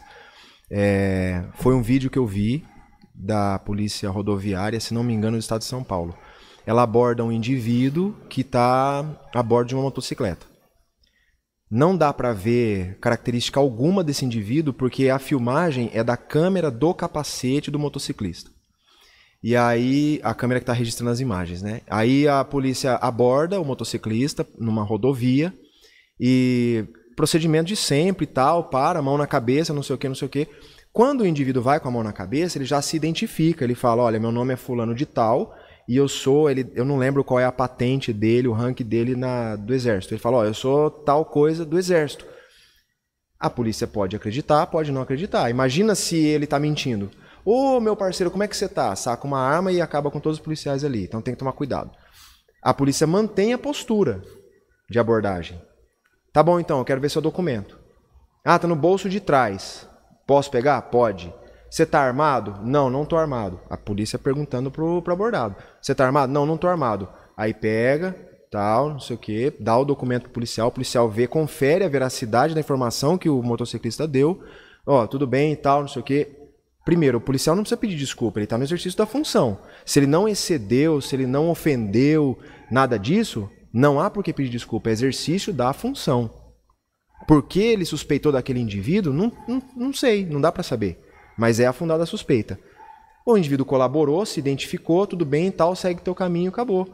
é, foi um vídeo que eu vi da polícia rodoviária, se não me engano, do estado de São Paulo. Ela aborda um indivíduo que está a bordo de uma motocicleta. Não dá para ver característica alguma desse indivíduo porque a filmagem é da câmera do capacete do motociclista. E aí, a câmera que está registrando as imagens, né? Aí a polícia aborda o motociclista numa rodovia e procedimento de sempre e tal, para, mão na cabeça, não sei o que, não sei o que. Quando o indivíduo vai com a mão na cabeça, ele já se identifica, ele fala, olha, meu nome é fulano de tal e eu sou, ele, eu não lembro qual é a patente dele, o rank dele na, do exército. Ele fala, ó, eu sou tal coisa do exército. A polícia pode acreditar, pode não acreditar. Imagina se ele tá mentindo. Ô, meu parceiro, como é que você tá? Saca uma arma e acaba com todos os policiais ali. Então tem que tomar cuidado. A polícia mantém a postura de abordagem. Tá bom então, eu quero ver seu documento. Ah, tá no bolso de trás. Posso pegar? Pode. Você tá armado? Não, não tô armado. A polícia perguntando pro, pro abordado. Você tá armado? Não, não tô armado. Aí pega, tal, não sei o que, dá o documento pro policial, o policial vê, confere a veracidade da informação que o motociclista deu. Ó, tudo bem e tal, não sei o que. Primeiro, o policial não precisa pedir desculpa, ele está no exercício da função. Se ele não excedeu, se ele não ofendeu, nada disso, não há por que pedir desculpa, é exercício da função. Por que ele suspeitou daquele indivíduo? Não, não, não sei, não dá para saber. Mas é a fundada a suspeita. O indivíduo colaborou, se identificou, tudo bem e tal, segue teu caminho, acabou.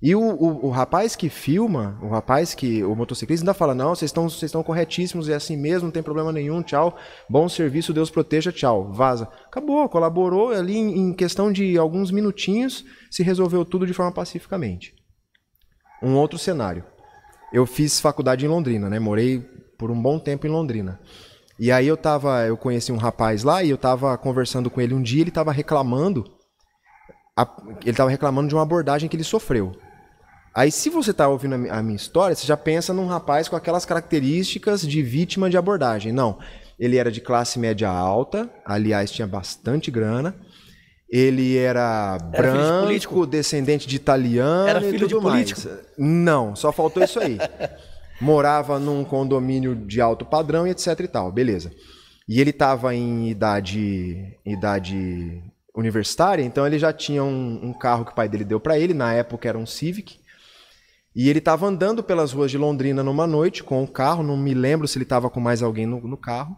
E o, o, o rapaz que filma, o rapaz que. O motociclista ainda fala: não, vocês estão vocês estão corretíssimos, é assim mesmo, não tem problema nenhum, tchau. Bom serviço, Deus proteja, tchau. Vaza. Acabou, colaborou ali em, em questão de alguns minutinhos, se resolveu tudo de forma pacificamente. Um outro cenário. Eu fiz faculdade em Londrina, né? Morei por um bom tempo em Londrina. E aí eu tava, eu conheci um rapaz lá e eu tava conversando com ele um dia, ele tava reclamando, a- ele tava reclamando de uma abordagem que ele sofreu. Aí se você tá ouvindo a a minha história, você já pensa num rapaz com aquelas características de vítima de abordagem. Não, ele era de classe média alta, aliás tinha bastante grana. Ele era, de branco, político? descendente de italiano Era e filho de tudo mais. político? Não, só faltou isso aí. Morava num condomínio de alto padrão e etc e tal, beleza. E ele estava em idade, idade universitária, então ele já tinha um, um carro que o pai dele deu para ele, na época era um Civic. E ele estava andando pelas ruas de Londrina numa noite com o carro, não me lembro se ele estava com mais alguém no, no carro.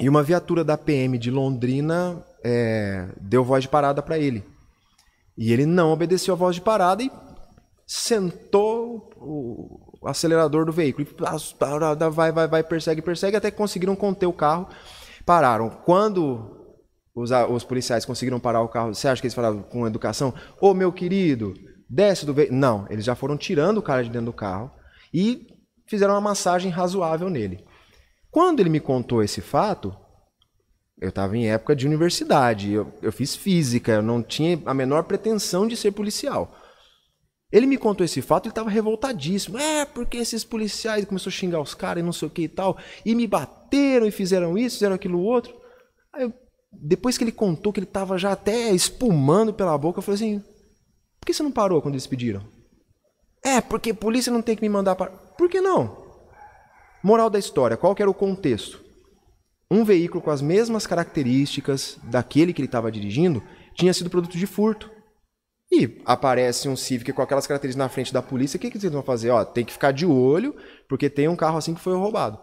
E uma viatura da PM de Londrina é, deu voz de parada para ele. E ele não obedeceu a voz de parada e sentou o, acelerador do veículo. E vai, vai, vai, persegue, persegue, até que conseguiram conter o carro. Pararam. Quando os, os policiais conseguiram parar o carro, você acha que eles falaram com educação? Ô meu querido, desce do veículo. Não, eles já foram tirando o cara de dentro do carro e fizeram uma massagem razoável nele. Quando ele me contou esse fato, eu estava em época de universidade, eu, eu fiz física, eu não tinha a menor pretensão de ser policial. Ele me contou esse fato, ele estava revoltadíssimo. É, porque esses policiais começou a xingar os caras e não sei o que e tal, e me bateram e fizeram isso, fizeram aquilo outro. Aí, eu- depois que ele contou que ele estava já até espumando pela boca, eu falei assim: por que você não parou quando eles pediram? É, porque polícia não tem que me mandar para. Por que não? Moral da história, qual que era o contexto? Um veículo com as mesmas características daquele que ele estava dirigindo tinha sido produto de furto. E aparece um Civic com aquelas características na frente da polícia, o que, que eles vão fazer? Ó, tem que ficar de olho, porque tem um carro assim que foi roubado.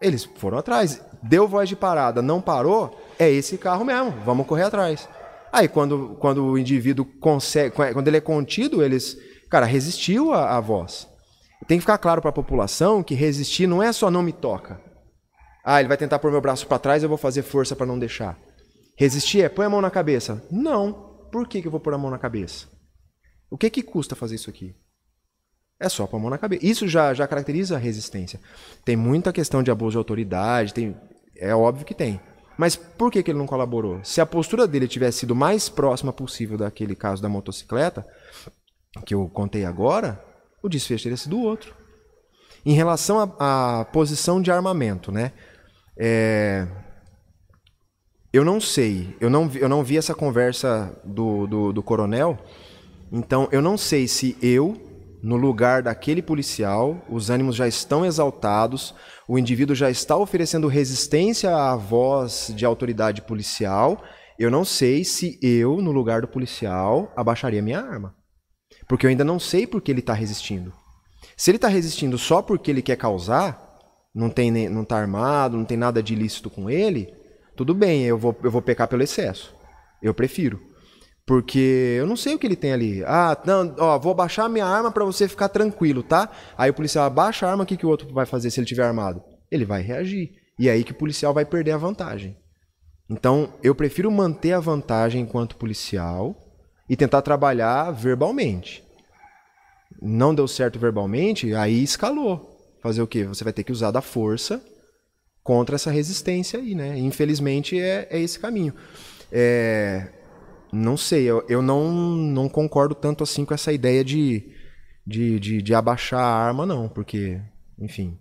Eles foram atrás. Deu voz de parada, não parou, é esse carro mesmo, vamos correr atrás. Aí quando, quando o indivíduo consegue, quando ele é contido, eles, cara, resistiu à voz. Tem que ficar claro para a população que resistir não é só não me toca. Ah, ele vai tentar pôr meu braço para trás, eu vou fazer força para não deixar. Resistir é põe a mão na cabeça. Não. Por que, que eu vou pôr a mão na cabeça? O que que custa fazer isso aqui? É só pôr a mão na cabeça. Isso já, já caracteriza a resistência. Tem muita questão de abuso de autoridade, tem, é óbvio que tem. Mas por que, que ele não colaborou? Se a postura dele tivesse sido mais próxima possível daquele caso da motocicleta, que eu contei agora, o desfecho teria sido outro. Em relação à posição de armamento, né? É, eu não sei, eu não, vi, eu não vi essa conversa do, do, do coronel, então eu não sei se eu, no lugar daquele policial, os ânimos já estão exaltados, o indivíduo já está oferecendo resistência à voz de autoridade policial, eu não sei se eu, no lugar do policial, abaixaria minha arma. Porque eu ainda não sei por que ele está resistindo. Se ele está resistindo só porque ele quer causar, não tem não tá armado, não tem nada de ilícito com ele, tudo bem, eu vou, eu vou pecar pelo excesso. Eu prefiro. Porque eu não sei o que ele tem ali. Ah, não, ó, vou abaixar minha arma para você ficar tranquilo, tá? Aí o policial abaixa a arma, o que, que o outro vai fazer se ele tiver armado? Ele vai reagir. E é aí que o policial vai perder a vantagem. Então, eu prefiro manter a vantagem enquanto policial e tentar trabalhar verbalmente. Não deu certo verbalmente, aí escalou. Fazer o quê? Você vai ter que usar da força contra essa resistência aí, né? Infelizmente é, é esse caminho. É, não sei, eu, eu não, não concordo tanto assim com essa ideia de, de, de, de abaixar a arma, não, porque, enfim.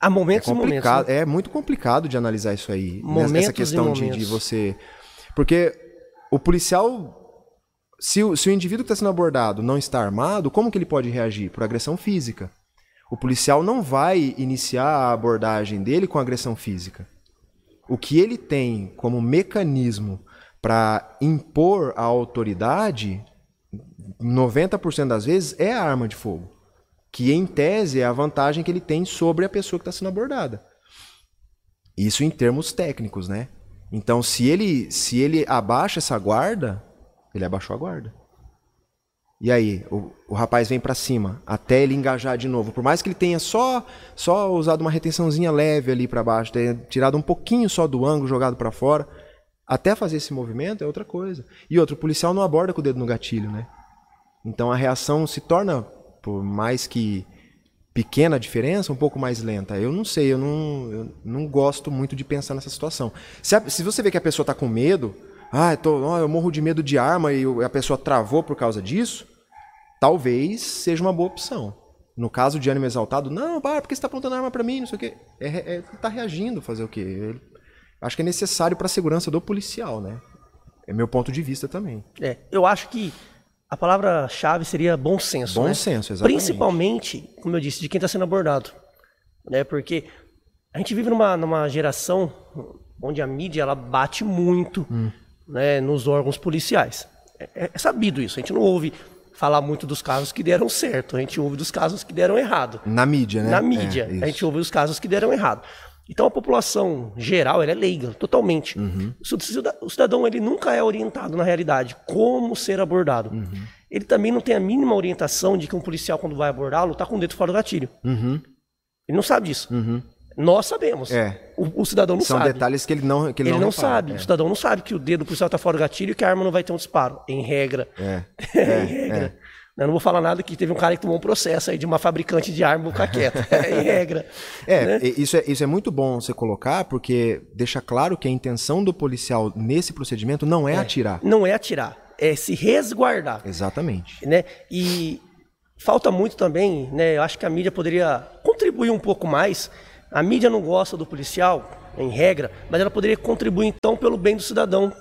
Há É momentos momentos. complicado, né? é muito complicado de analisar isso aí. nessa- Momentos Essa questão de, de momentos. você. Porque o policial. Se o, se o indivíduo que está sendo abordado não está armado, como que ele pode reagir? Por agressão física. O policial não vai iniciar a abordagem dele com agressão física. O que ele tem como mecanismo para impor a autoridade, 90% das vezes, é a arma de fogo que em tese é a vantagem que ele tem sobre a pessoa que está sendo abordada. Isso em termos técnicos, né? Então, se ele se ele abaixa essa guarda, ele abaixou a guarda. E aí, o, o rapaz vem pra cima até ele engajar de novo. Por mais que ele tenha só só usado uma retençãozinha leve ali pra baixo, tenha tirado um pouquinho só do ângulo, jogado pra fora, até fazer esse movimento é outra coisa. E outro, o policial não aborda com o dedo no gatilho, né? Então a reação se torna, por mais que pequena diferença, um pouco mais lenta. Eu não sei, eu não, eu não gosto muito de pensar nessa situação. Se, a- se você vê que a pessoa está com medo, ah, eu, tô, eu morro de medo de arma e a pessoa travou por causa disso, talvez seja uma boa opção. No caso de ânimo exaltado, não, bah, por que você está apontando arma para mim? Não sei o quê. É, é, ele tá reagindo, fazer o quê? Ele- acho que é necessário para a segurança do policial, né? É meu ponto de vista também. É, eu acho que a palavra-chave seria bom senso. Bom né? senso, exatamente. Principalmente, como eu disse, de quem está sendo abordado. Né? Porque a gente vive numa, numa geração onde a mídia ela bate muito Hum. Né, nos órgãos policiais. É, é sabido isso. A gente não ouve falar muito dos casos que deram certo. A gente ouve dos casos que deram errado. Na mídia, né? Na mídia. É, a gente ouve os casos que deram errado. Então a população geral ela é leiga, totalmente. Uhum. O cida- O cidadão ele nunca é orientado na realidade como ser abordado. Uhum. ele também não tem a mínima orientação de que um policial, quando vai abordá-lo, está com o dedo fora do gatilho. Uhum, Ele não sabe disso. Nós sabemos. É. O, o cidadão não São sabe. detalhes que ele não que ele, Ele não, repara. sabe. É. O cidadão não sabe que o dedo do policial está fora do gatilho e que a arma não vai ter um disparo. Em regra. É. em regra. Eu não vou falar nada que teve um cara que tomou um processo aí de uma fabricante de arma, vou ficar quieto. É, em regra. É, né? isso é, isso é muito bom você colocar, porque deixa claro que a intenção do policial nesse procedimento não é, atirar. Não é atirar, é se resguardar. Exatamente. né? E falta muito também, né? Eu acho que a mídia poderia contribuir um pouco mais. A mídia não gosta do policial, em regra, mas ela poderia contribuir então pelo bem do cidadão.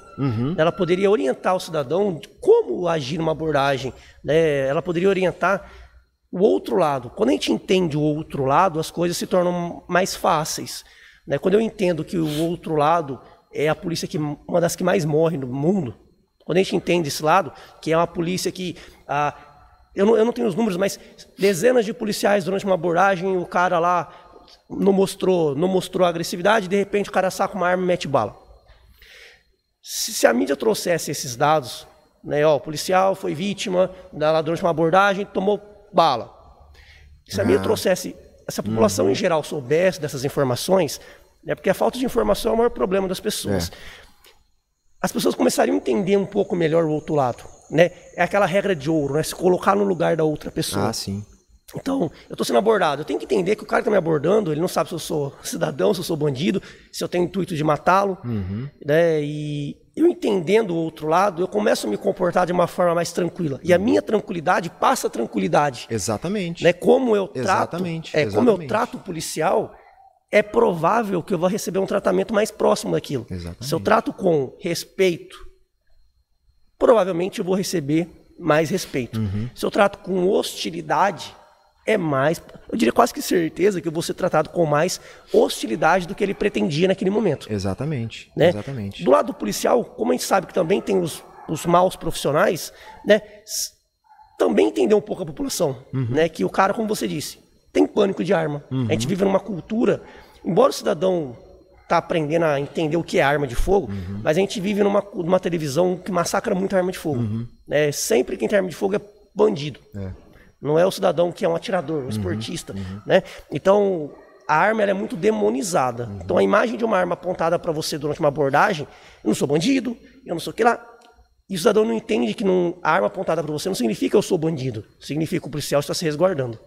Ela poderia orientar o cidadão de como agir numa abordagem, né? Ela poderia orientar o outro lado. Quando a gente entende o outro lado, as coisas se tornam mais fáceis. Né? Quando eu entendo que o outro lado é a polícia que uma das que mais morre no mundo, quando a gente entende esse lado, que é uma polícia que ah, eu, não, eu não tenho os números, mas dezenas de policiais durante uma abordagem, o cara lá não mostrou, não mostrou agressividade, de repente o cara saca uma arma e mete bala. Se, se a mídia trouxesse esses dados, né, ó, o policial foi vítima da, durante uma abordagem, tomou bala. Se a mídia trouxesse, se a população em geral soubesse dessas informações, né, porque a falta de informação é o maior problema das pessoas. As pessoas começariam a entender um pouco melhor o outro lado. Né? É aquela regra de ouro, né? Se colocar no lugar da outra pessoa. Ah, sim. Então, eu estou sendo abordado. Eu tenho que entender que o cara que está me abordando, ele não sabe se eu sou cidadão, se eu sou bandido, se eu tenho intuito de matá-lo. Né? E eu entendendo o outro lado, eu começo a me comportar de uma forma mais tranquila. E a minha tranquilidade passa a tranquilidade. Exatamente. Né? Como eu trato, Exatamente, é, como eu exatamente. trato o policial, é provável que eu vou receber um tratamento mais próximo daquilo. Exatamente. Se eu trato com respeito, provavelmente eu vou receber mais respeito. Uhum. Se eu trato com hostilidade, é mais, eu diria quase que certeza que eu vou ser tratado com mais hostilidade do que ele pretendia naquele momento. Exatamente. Né? Exatamente. Do lado do policial, como a gente sabe que também tem os, os maus profissionais, né? Também entender um pouco a população, Uhum. né? Que o cara, como você disse, tem pânico de arma. A gente vive numa cultura, embora o cidadão tá aprendendo a entender o que é arma de fogo, Uhum. mas a gente vive numa, numa televisão que massacra muito a arma de fogo. né? Sempre quem tem arma de fogo é bandido. Uhum. É. Não é o cidadão que é um atirador, um esportista, né? Então, a arma é muito demonizada. Então, a imagem de uma arma apontada para você durante uma abordagem, eu não sou bandido, eu não sou o que lá. E o cidadão não entende que não, a arma apontada para você não significa eu sou bandido. Significa que o policial está se resguardando.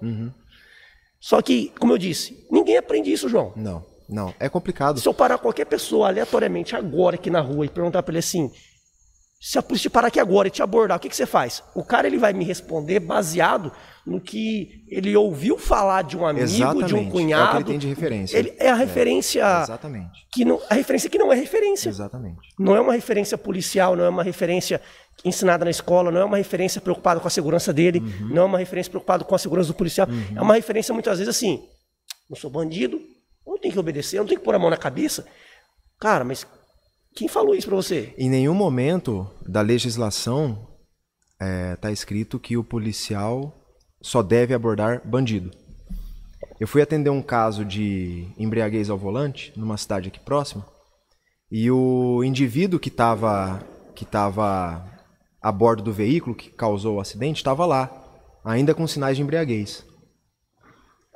Só que, como eu disse, ninguém aprende isso, João. Não, não. É complicado. Se eu parar qualquer pessoa aleatoriamente agora aqui na rua e perguntar para ele assim, se a polícia te parar aqui agora e te abordar, o que, que você faz? O cara ele vai me responder baseado no que ele ouviu falar de um amigo, de Exatamente. um É o que cunhado. ele tem de referência. Ele é a referência Exatamente. que não, a referência que não é referência. Exatamente. Não é uma referência policial, não é uma referência ensinada na escola, não é uma referência preocupada com a segurança dele, Uhum. não é uma referência preocupada com a segurança do policial. É uma referência muitas vezes assim: não sou bandido, não tenho que obedecer, não tenho que pôr a mão na cabeça. Cara, mas quem falou isso pra você? Em nenhum momento da legislação está escrito que o policial só deve abordar bandido. Eu fui atender um caso de embriaguez ao volante numa cidade aqui próxima e o indivíduo que estava que tava a bordo do veículo que causou o acidente estava lá, ainda com sinais de embriaguez.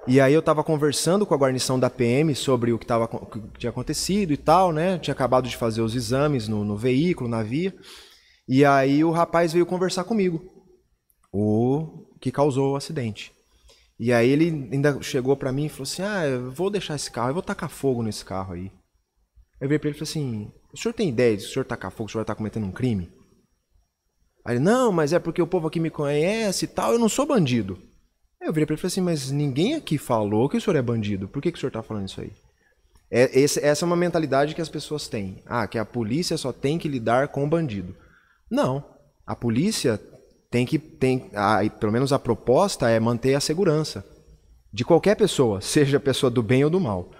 E aí eu tava conversando com a guarnição da PM sobre o que, tava, o que tinha acontecido e tal, né? Tinha acabado de fazer os exames no, no veículo, na via. E aí o rapaz veio conversar comigo, o que causou o acidente. E aí ele ainda chegou pra mim e falou assim: Ah, eu vou deixar esse carro, eu vou tacar fogo nesse carro aí. Eu virei pra ele e falei assim: O senhor tem ideia de o senhor tacar fogo, o senhor tá cometendo um crime? Aí ele: Não, mas é porque o povo aqui me conhece e tal, eu não sou bandido. Eu virei pra ele e falei assim: Mas ninguém aqui falou que o senhor é bandido, por que, que o senhor tá falando isso aí? É, esse- essa é uma mentalidade que as pessoas têm. Ah, que a polícia só tem que lidar com bandido. Não. A polícia tem que. Tem, a, pelo menos a proposta é manter a segurança de qualquer pessoa, seja a pessoa do bem ou do mal.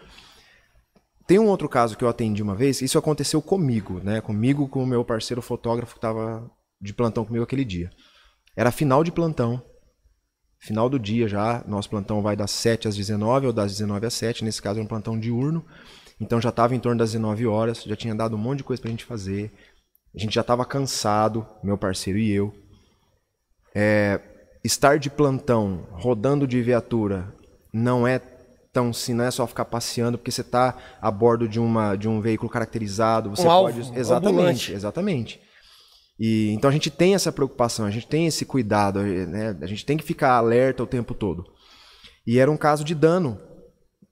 Tem um outro caso que eu atendi uma vez, isso aconteceu comigo, né? Comigo, com o meu parceiro fotógrafo que estava de plantão comigo aquele dia. Era final de plantão, final do dia já. Nosso plantão vai das 7 às 19 ou das 19 às 7. Nesse caso era um plantão diurno. Então já estava em torno das 19 horas, já tinha dado um monte de coisa pra gente fazer. A gente já estava cansado, meu parceiro e eu. É, estar de plantão, rodando de viatura, não é tão assim, não é só ficar passeando porque você está a bordo de, uma, de um veículo caracterizado. Você Um alvo, pode. um Exatamente, ambulante. exatamente. E, então a gente tem essa preocupação, a gente tem esse cuidado, né? a gente tem que ficar alerta o tempo todo. E era um caso de dano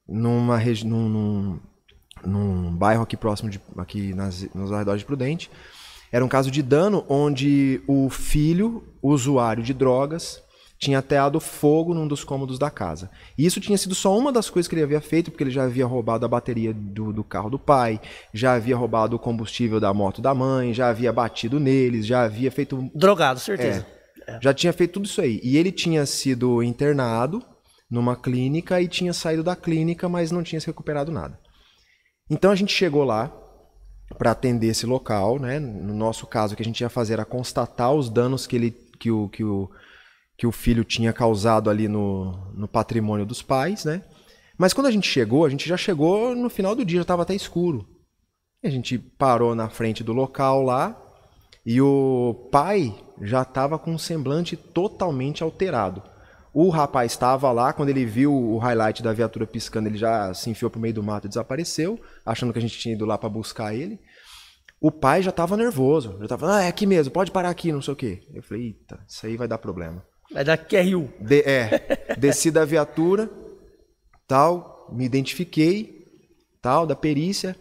numa num, num, num bairro aqui próximo de aqui nas, nos arredores de Prudente. Era um caso de dano onde o filho, usuário de drogas, tinha ateado fogo num dos cômodos da casa. E isso tinha sido só uma das coisas que ele havia feito, porque ele já havia roubado a bateria do, do carro do pai, já havia roubado o combustível da moto da mãe, já havia batido neles, já havia feito Drogado, certeza. já tinha feito tudo isso aí. E ele tinha sido internado numa clínica e tinha saído da clínica, mas não tinha se recuperado nada. Então a gente chegou lá para atender esse local, né? No nosso caso, o que a gente ia fazer era constatar os danos que ele que o, que o, que o filho tinha causado ali no, no patrimônio dos pais, né? Mas quando a gente chegou, a gente já chegou no final do dia, já estava até escuro. A gente parou na frente do local lá e o pai já estava com um semblante totalmente alterado. O rapaz estava lá, quando ele viu o highlight da viatura piscando, ele já se enfiou pro meio do mato e desapareceu, achando que a gente tinha ido lá para buscar ele. O pai já estava nervoso, já estava, ah, é aqui mesmo, pode parar aqui, não sei o quê. Eu falei, eita, isso aí vai dar problema. Vai dar QRU. De- é, desci da viatura, tal, me identifiquei, tal, da perícia.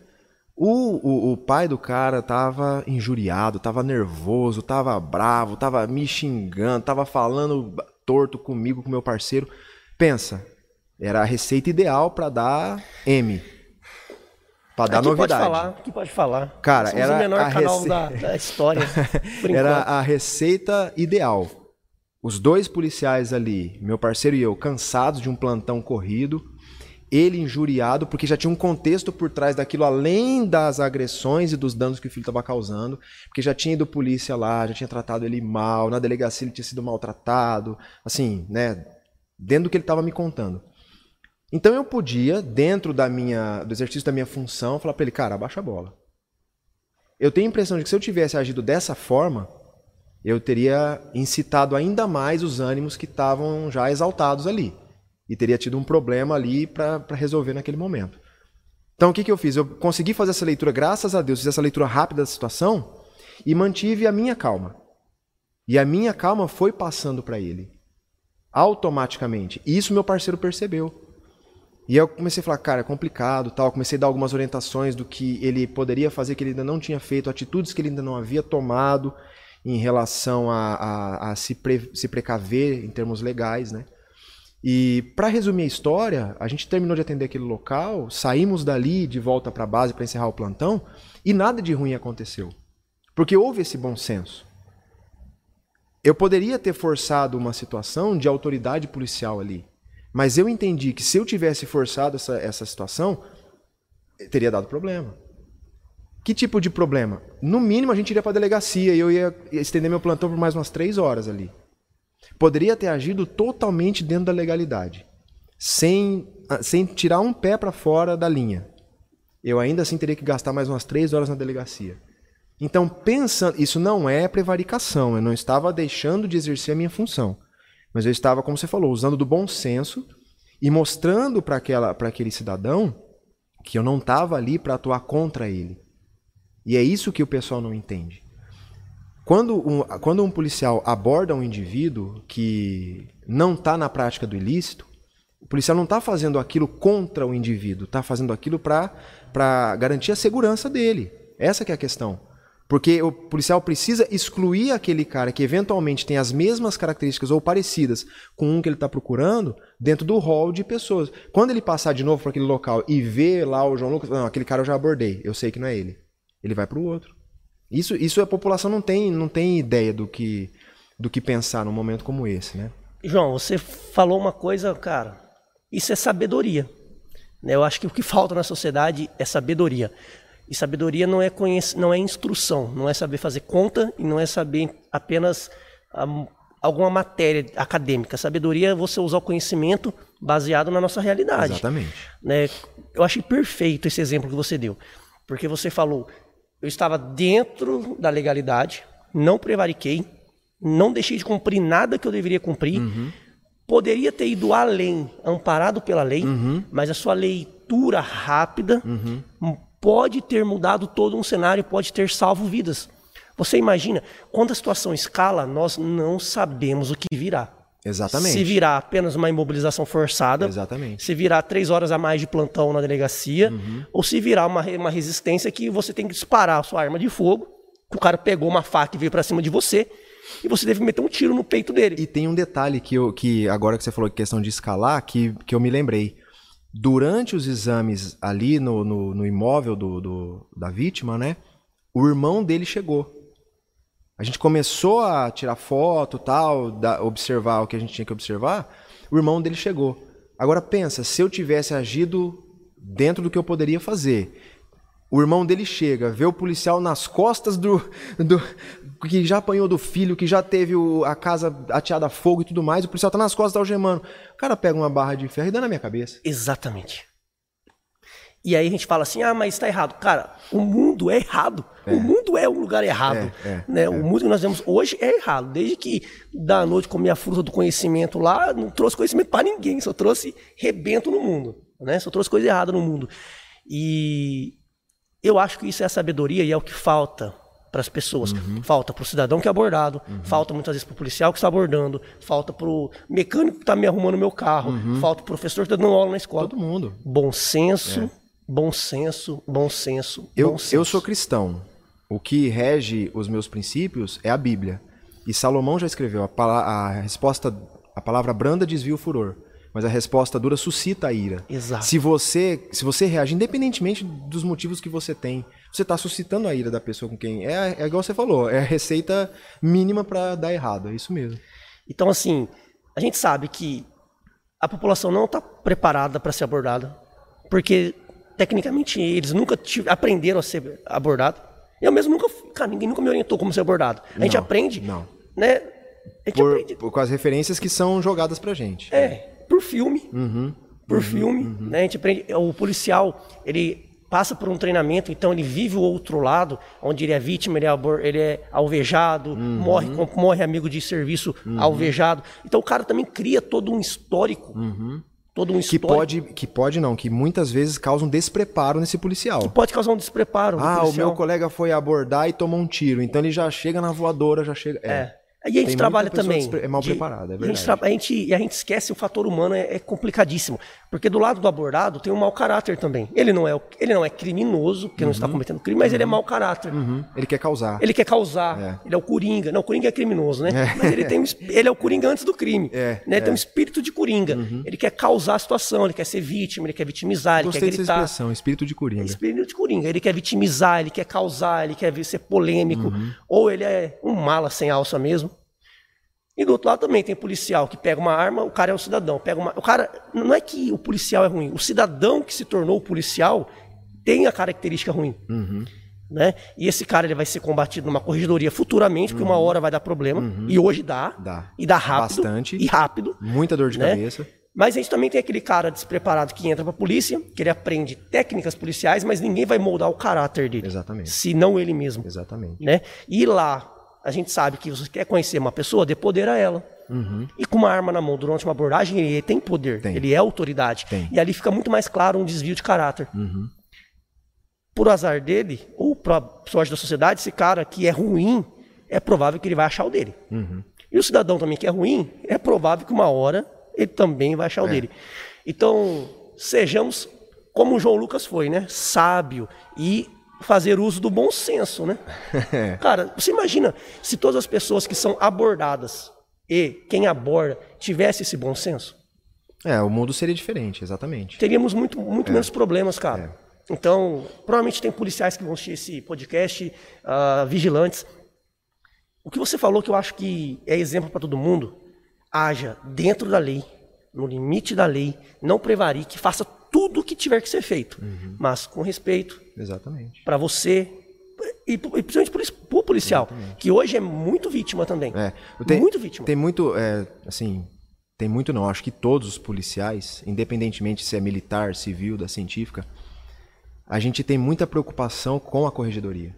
O, o, o pai do cara tava injuriado, tava nervoso, tava bravo, tava me xingando, tava falando torto comigo, com meu parceiro. Pensa, era a receita ideal pra dar M. Pra dar aqui novidade. pode falar, aqui pode falar. Cara, Somos era o menor a canal rece- da, da história. Era a receita ideal. Os dois policiais ali, meu parceiro e eu, cansados de um plantão corrido, ele injuriado, porque já tinha um contexto por trás daquilo, além das agressões e dos danos que o filho estava causando, porque já tinha ido polícia lá, já tinha tratado ele mal, na delegacia ele tinha sido maltratado, assim, né, dentro do que ele estava me contando. Então eu podia, dentro da minha, do exercício da minha função, falar para ele, cara, abaixa a bola. Eu tenho a impressão de que se eu tivesse agido dessa forma, eu teria incitado ainda mais os ânimos que estavam já exaltados ali. E teria tido um problema ali para resolver naquele momento. Então o que, que eu fiz? Eu consegui fazer essa leitura, graças a Deus, fiz essa leitura rápida da situação e mantive a minha calma. E a minha calma foi passando para ele. Automaticamente. E isso meu parceiro percebeu. E eu comecei a falar, cara, é complicado, tal. Comecei a dar algumas orientações do que ele poderia fazer, que ele ainda não tinha feito, atitudes que ele ainda não havia tomado em relação a, a, a se, pre, se precaver em termos legais, né? E para resumir a história, a gente terminou de atender aquele local, saímos dali de volta para a base para encerrar o plantão e nada de ruim aconteceu. Porque houve esse bom senso. Eu poderia ter forçado uma situação de autoridade policial ali, mas eu entendi que se eu tivesse forçado essa, essa situação, teria dado problema. Que tipo de problema? No mínimo a gente iria para a delegacia e eu ia estender meu plantão por mais umas três horas ali. Poderia ter agido totalmente dentro da legalidade, sem, sem tirar um pé para fora da linha. Eu ainda assim teria que gastar mais umas três horas na delegacia. Então, pensando, isso não é prevaricação, eu não estava deixando de exercer a minha função, mas eu estava, como você falou, usando do bom senso e mostrando para aquele cidadão que eu não estava ali para atuar contra ele. E é isso que o pessoal não entende. Quando um, quando um policial aborda um indivíduo que não está na prática do ilícito, o policial não está fazendo aquilo contra o indivíduo, está fazendo aquilo para garantir a segurança dele. Essa é a questão. Porque o policial precisa excluir aquele cara que eventualmente tem as mesmas características ou parecidas com um que ele está procurando dentro do hall de pessoas. Quando ele passar de novo para aquele local e ver lá o João Lucas, não, aquele cara eu já abordei, eu sei que não é ele. Ele vai para o outro. Isso, isso a população não tem, não tem ideia do que, do que pensar num momento como esse, né? João, você falou uma coisa, cara, isso é sabedoria. Né? Eu acho que o que falta na sociedade é sabedoria. E sabedoria não é, conhec... não é instrução, não é saber fazer conta e não é saber apenas um, alguma matéria acadêmica. Sabedoria é você usar o conhecimento baseado na nossa realidade. Exatamente. Né? Eu achei perfeito esse exemplo que você deu. Porque você falou, eu estava dentro da legalidade, não prevariquei, não deixei de cumprir nada que eu deveria cumprir. Poderia ter ido além, amparado pela lei, mas a sua leitura rápida pode ter mudado todo um cenário, pode ter salvo vidas. Você imagina, quando a situação escala, nós não sabemos o que virá. Exatamente. Se virar apenas uma imobilização forçada, Exatamente. se virar três horas a mais de plantão na delegacia, Uhum. ou se virar uma, uma resistência que você tem que disparar a sua arma de fogo, que o cara pegou uma faca e veio pra cima de você, e você deve meter um tiro no peito dele. E tem um detalhe que, eu, que agora que você falou que questão de escalar, que, que eu me lembrei. Durante os exames ali no, no, no imóvel do, do- da vítima, né? O irmão dele chegou. A gente começou a tirar foto tal, da- observar o que a gente tinha que observar. O irmão dele chegou. Agora pensa, se eu tivesse agido dentro do que eu poderia fazer, o irmão dele chega, vê o policial nas costas do, do que já apanhou do filho, que já teve o- a casa ateada a fogo e tudo mais, o policial tá nas costas, tá algemando. O cara pega uma barra de ferro e dá na minha cabeça. Exatamente. E aí a gente fala assim, ah, mas está errado. Cara, o mundo é errado. O mundo é um lugar errado. É, é, né? O mundo que nós vemos hoje é errado. Desde que da noite comi a fruta do conhecimento lá, não trouxe conhecimento para ninguém, só trouxe rebento no mundo. Né? Só trouxe coisa errada no mundo. E eu acho que isso é a sabedoria e é o que falta para as pessoas. Uhum. Falta para o cidadão que é abordado, falta muitas vezes para o policial que está abordando, falta para o mecânico que está me arrumando meu carro, falta para o professor que está dando aula na escola. Uhum. Todo mundo. Bom senso, bom senso, bom senso. Eu, bom senso. eu sou cristão. O que rege os meus princípios é a Bíblia. E Salomão já escreveu: a, a resposta, a palavra branda desvia o furor, mas a resposta dura suscita a ira. Exato. Se você, se você reage, independentemente dos motivos que você tem, você está suscitando a ira da pessoa com quem. É, é igual você falou, é a receita mínima para dar errado. É isso mesmo. Então, assim, a gente sabe que a população não está preparada para ser abordada, porque tecnicamente eles nunca aprenderam a ser abordado. Eu mesmo nunca, fui- cara, ninguém nunca me orientou como ser abordado. A gente Não, aprende, não. né? A gente Por, aprende por- com as referências que são jogadas pra gente. É, por filme. Uhum, Por filme. Né? A gente aprende. O policial, ele passa por um treinamento, então ele vive o outro lado, onde ele é vítima, ele é, ele é alvejado, Uhum. morre, morre amigo de serviço alvejado. Então o cara também cria todo um histórico. Todo um Uhum. Que histórico. pode, que pode não, que muitas vezes causa um despreparo nesse policial. que pode causar um despreparo. Ah, o meu colega foi abordar e tomou um tiro. Então ele já chega na voadora, já chega. É. É. E a gente Tem trabalha também. é mal preparada, é a gente verdade. a gente, e a gente esquece o fator humano, é, é complicadíssimo. Porque do lado do abordado tem um mau caráter também. Ele não é, ele não é criminoso, porque não está cometendo crime, mas ele é mau caráter. Uhum. Ele quer causar. Ele quer causar, É. ele é o Coringa. Não, o Coringa é criminoso, né? Mas ele, tem um, ele é o Coringa antes do crime. É, né? Ele tem um espírito de Coringa. Ele quer causar a situação, ele quer ser vítima, ele quer vitimizar, ele Gostei quer dessa gritar. expressão, espírito de coringa. Espírito de Coringa. Ele quer vitimizar, ele quer causar, ele quer ser polêmico. Uhum. Ou ele é um mala sem alça mesmo. E do outro lado também tem policial que pega uma arma, o cara é o cidadão. Pega uma... O cara. Não é que o policial é ruim. O cidadão que se tornou policial tem a característica ruim. Uhum. Né? E esse cara ele vai ser combatido numa corregedoria futuramente, porque uma hora vai dar problema. E hoje dá. Uhum. Dá. E dá rápido. Bastante. E rápido. Muita dor de né? cabeça. Mas a gente também tem aquele cara despreparado que entra pra polícia, que ele aprende técnicas policiais, mas ninguém vai moldar o caráter dele. Exatamente. Se não ele mesmo. Exatamente. Né? E lá, a gente sabe que você quer conhecer uma pessoa, dê poder a ela. E com uma arma na mão durante uma abordagem, ele tem poder, Uhum. Tem. ele é autoridade. Tem. E ali fica muito mais claro um desvio de caráter. Por azar dele, ou pra sorte da sociedade, esse cara que é ruim, é provável que ele vai achar o dele. Uhum. E o cidadão também que é ruim, é provável que uma hora ele também vai É. achar o dele. Então, sejamos como o João Lucas foi, né? Sábio e fazer uso do bom senso, né? Cara, você imagina se todas as pessoas que são abordadas e quem aborda tivesse esse bom senso? É, o mundo seria diferente, exatamente. teríamos muito, É. muito menos problemas, cara. Então, provavelmente tem policiais que vão assistir esse podcast, ah, vigilantes. O que você falou que eu acho que é exemplo para todo mundo, haja dentro da lei, no limite da lei, não prevarique, faça tudo que tiver que ser feito, Uhum. mas com respeito Exatamente. para você e, e principalmente para o policial, que hoje é muito vítima também. É, tem, muito vítima. Tem muito, é, assim, tem muito não. Acho que todos os policiais, independentemente se é militar, civil, da científica, a gente tem muita preocupação com a corregedoria.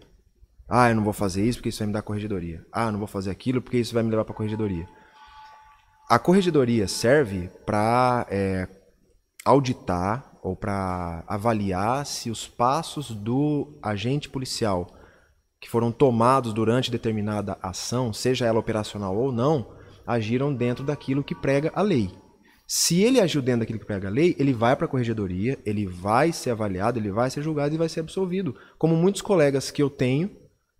Ah, eu não vou fazer isso porque isso vai me dar corregedoria. Ah, eu não vou fazer aquilo porque isso vai me levar para corregedoria. A corregedoria serve para auditar ou para avaliar se os passos do agente policial que foram tomados durante determinada ação, seja ela operacional ou não, agiram dentro daquilo que prega a lei. Se ele agiu dentro daquilo que prega a lei, ele vai para a corregedoria, ele vai ser avaliado, ele vai ser julgado e vai ser absolvido. Como muitos colegas que eu tenho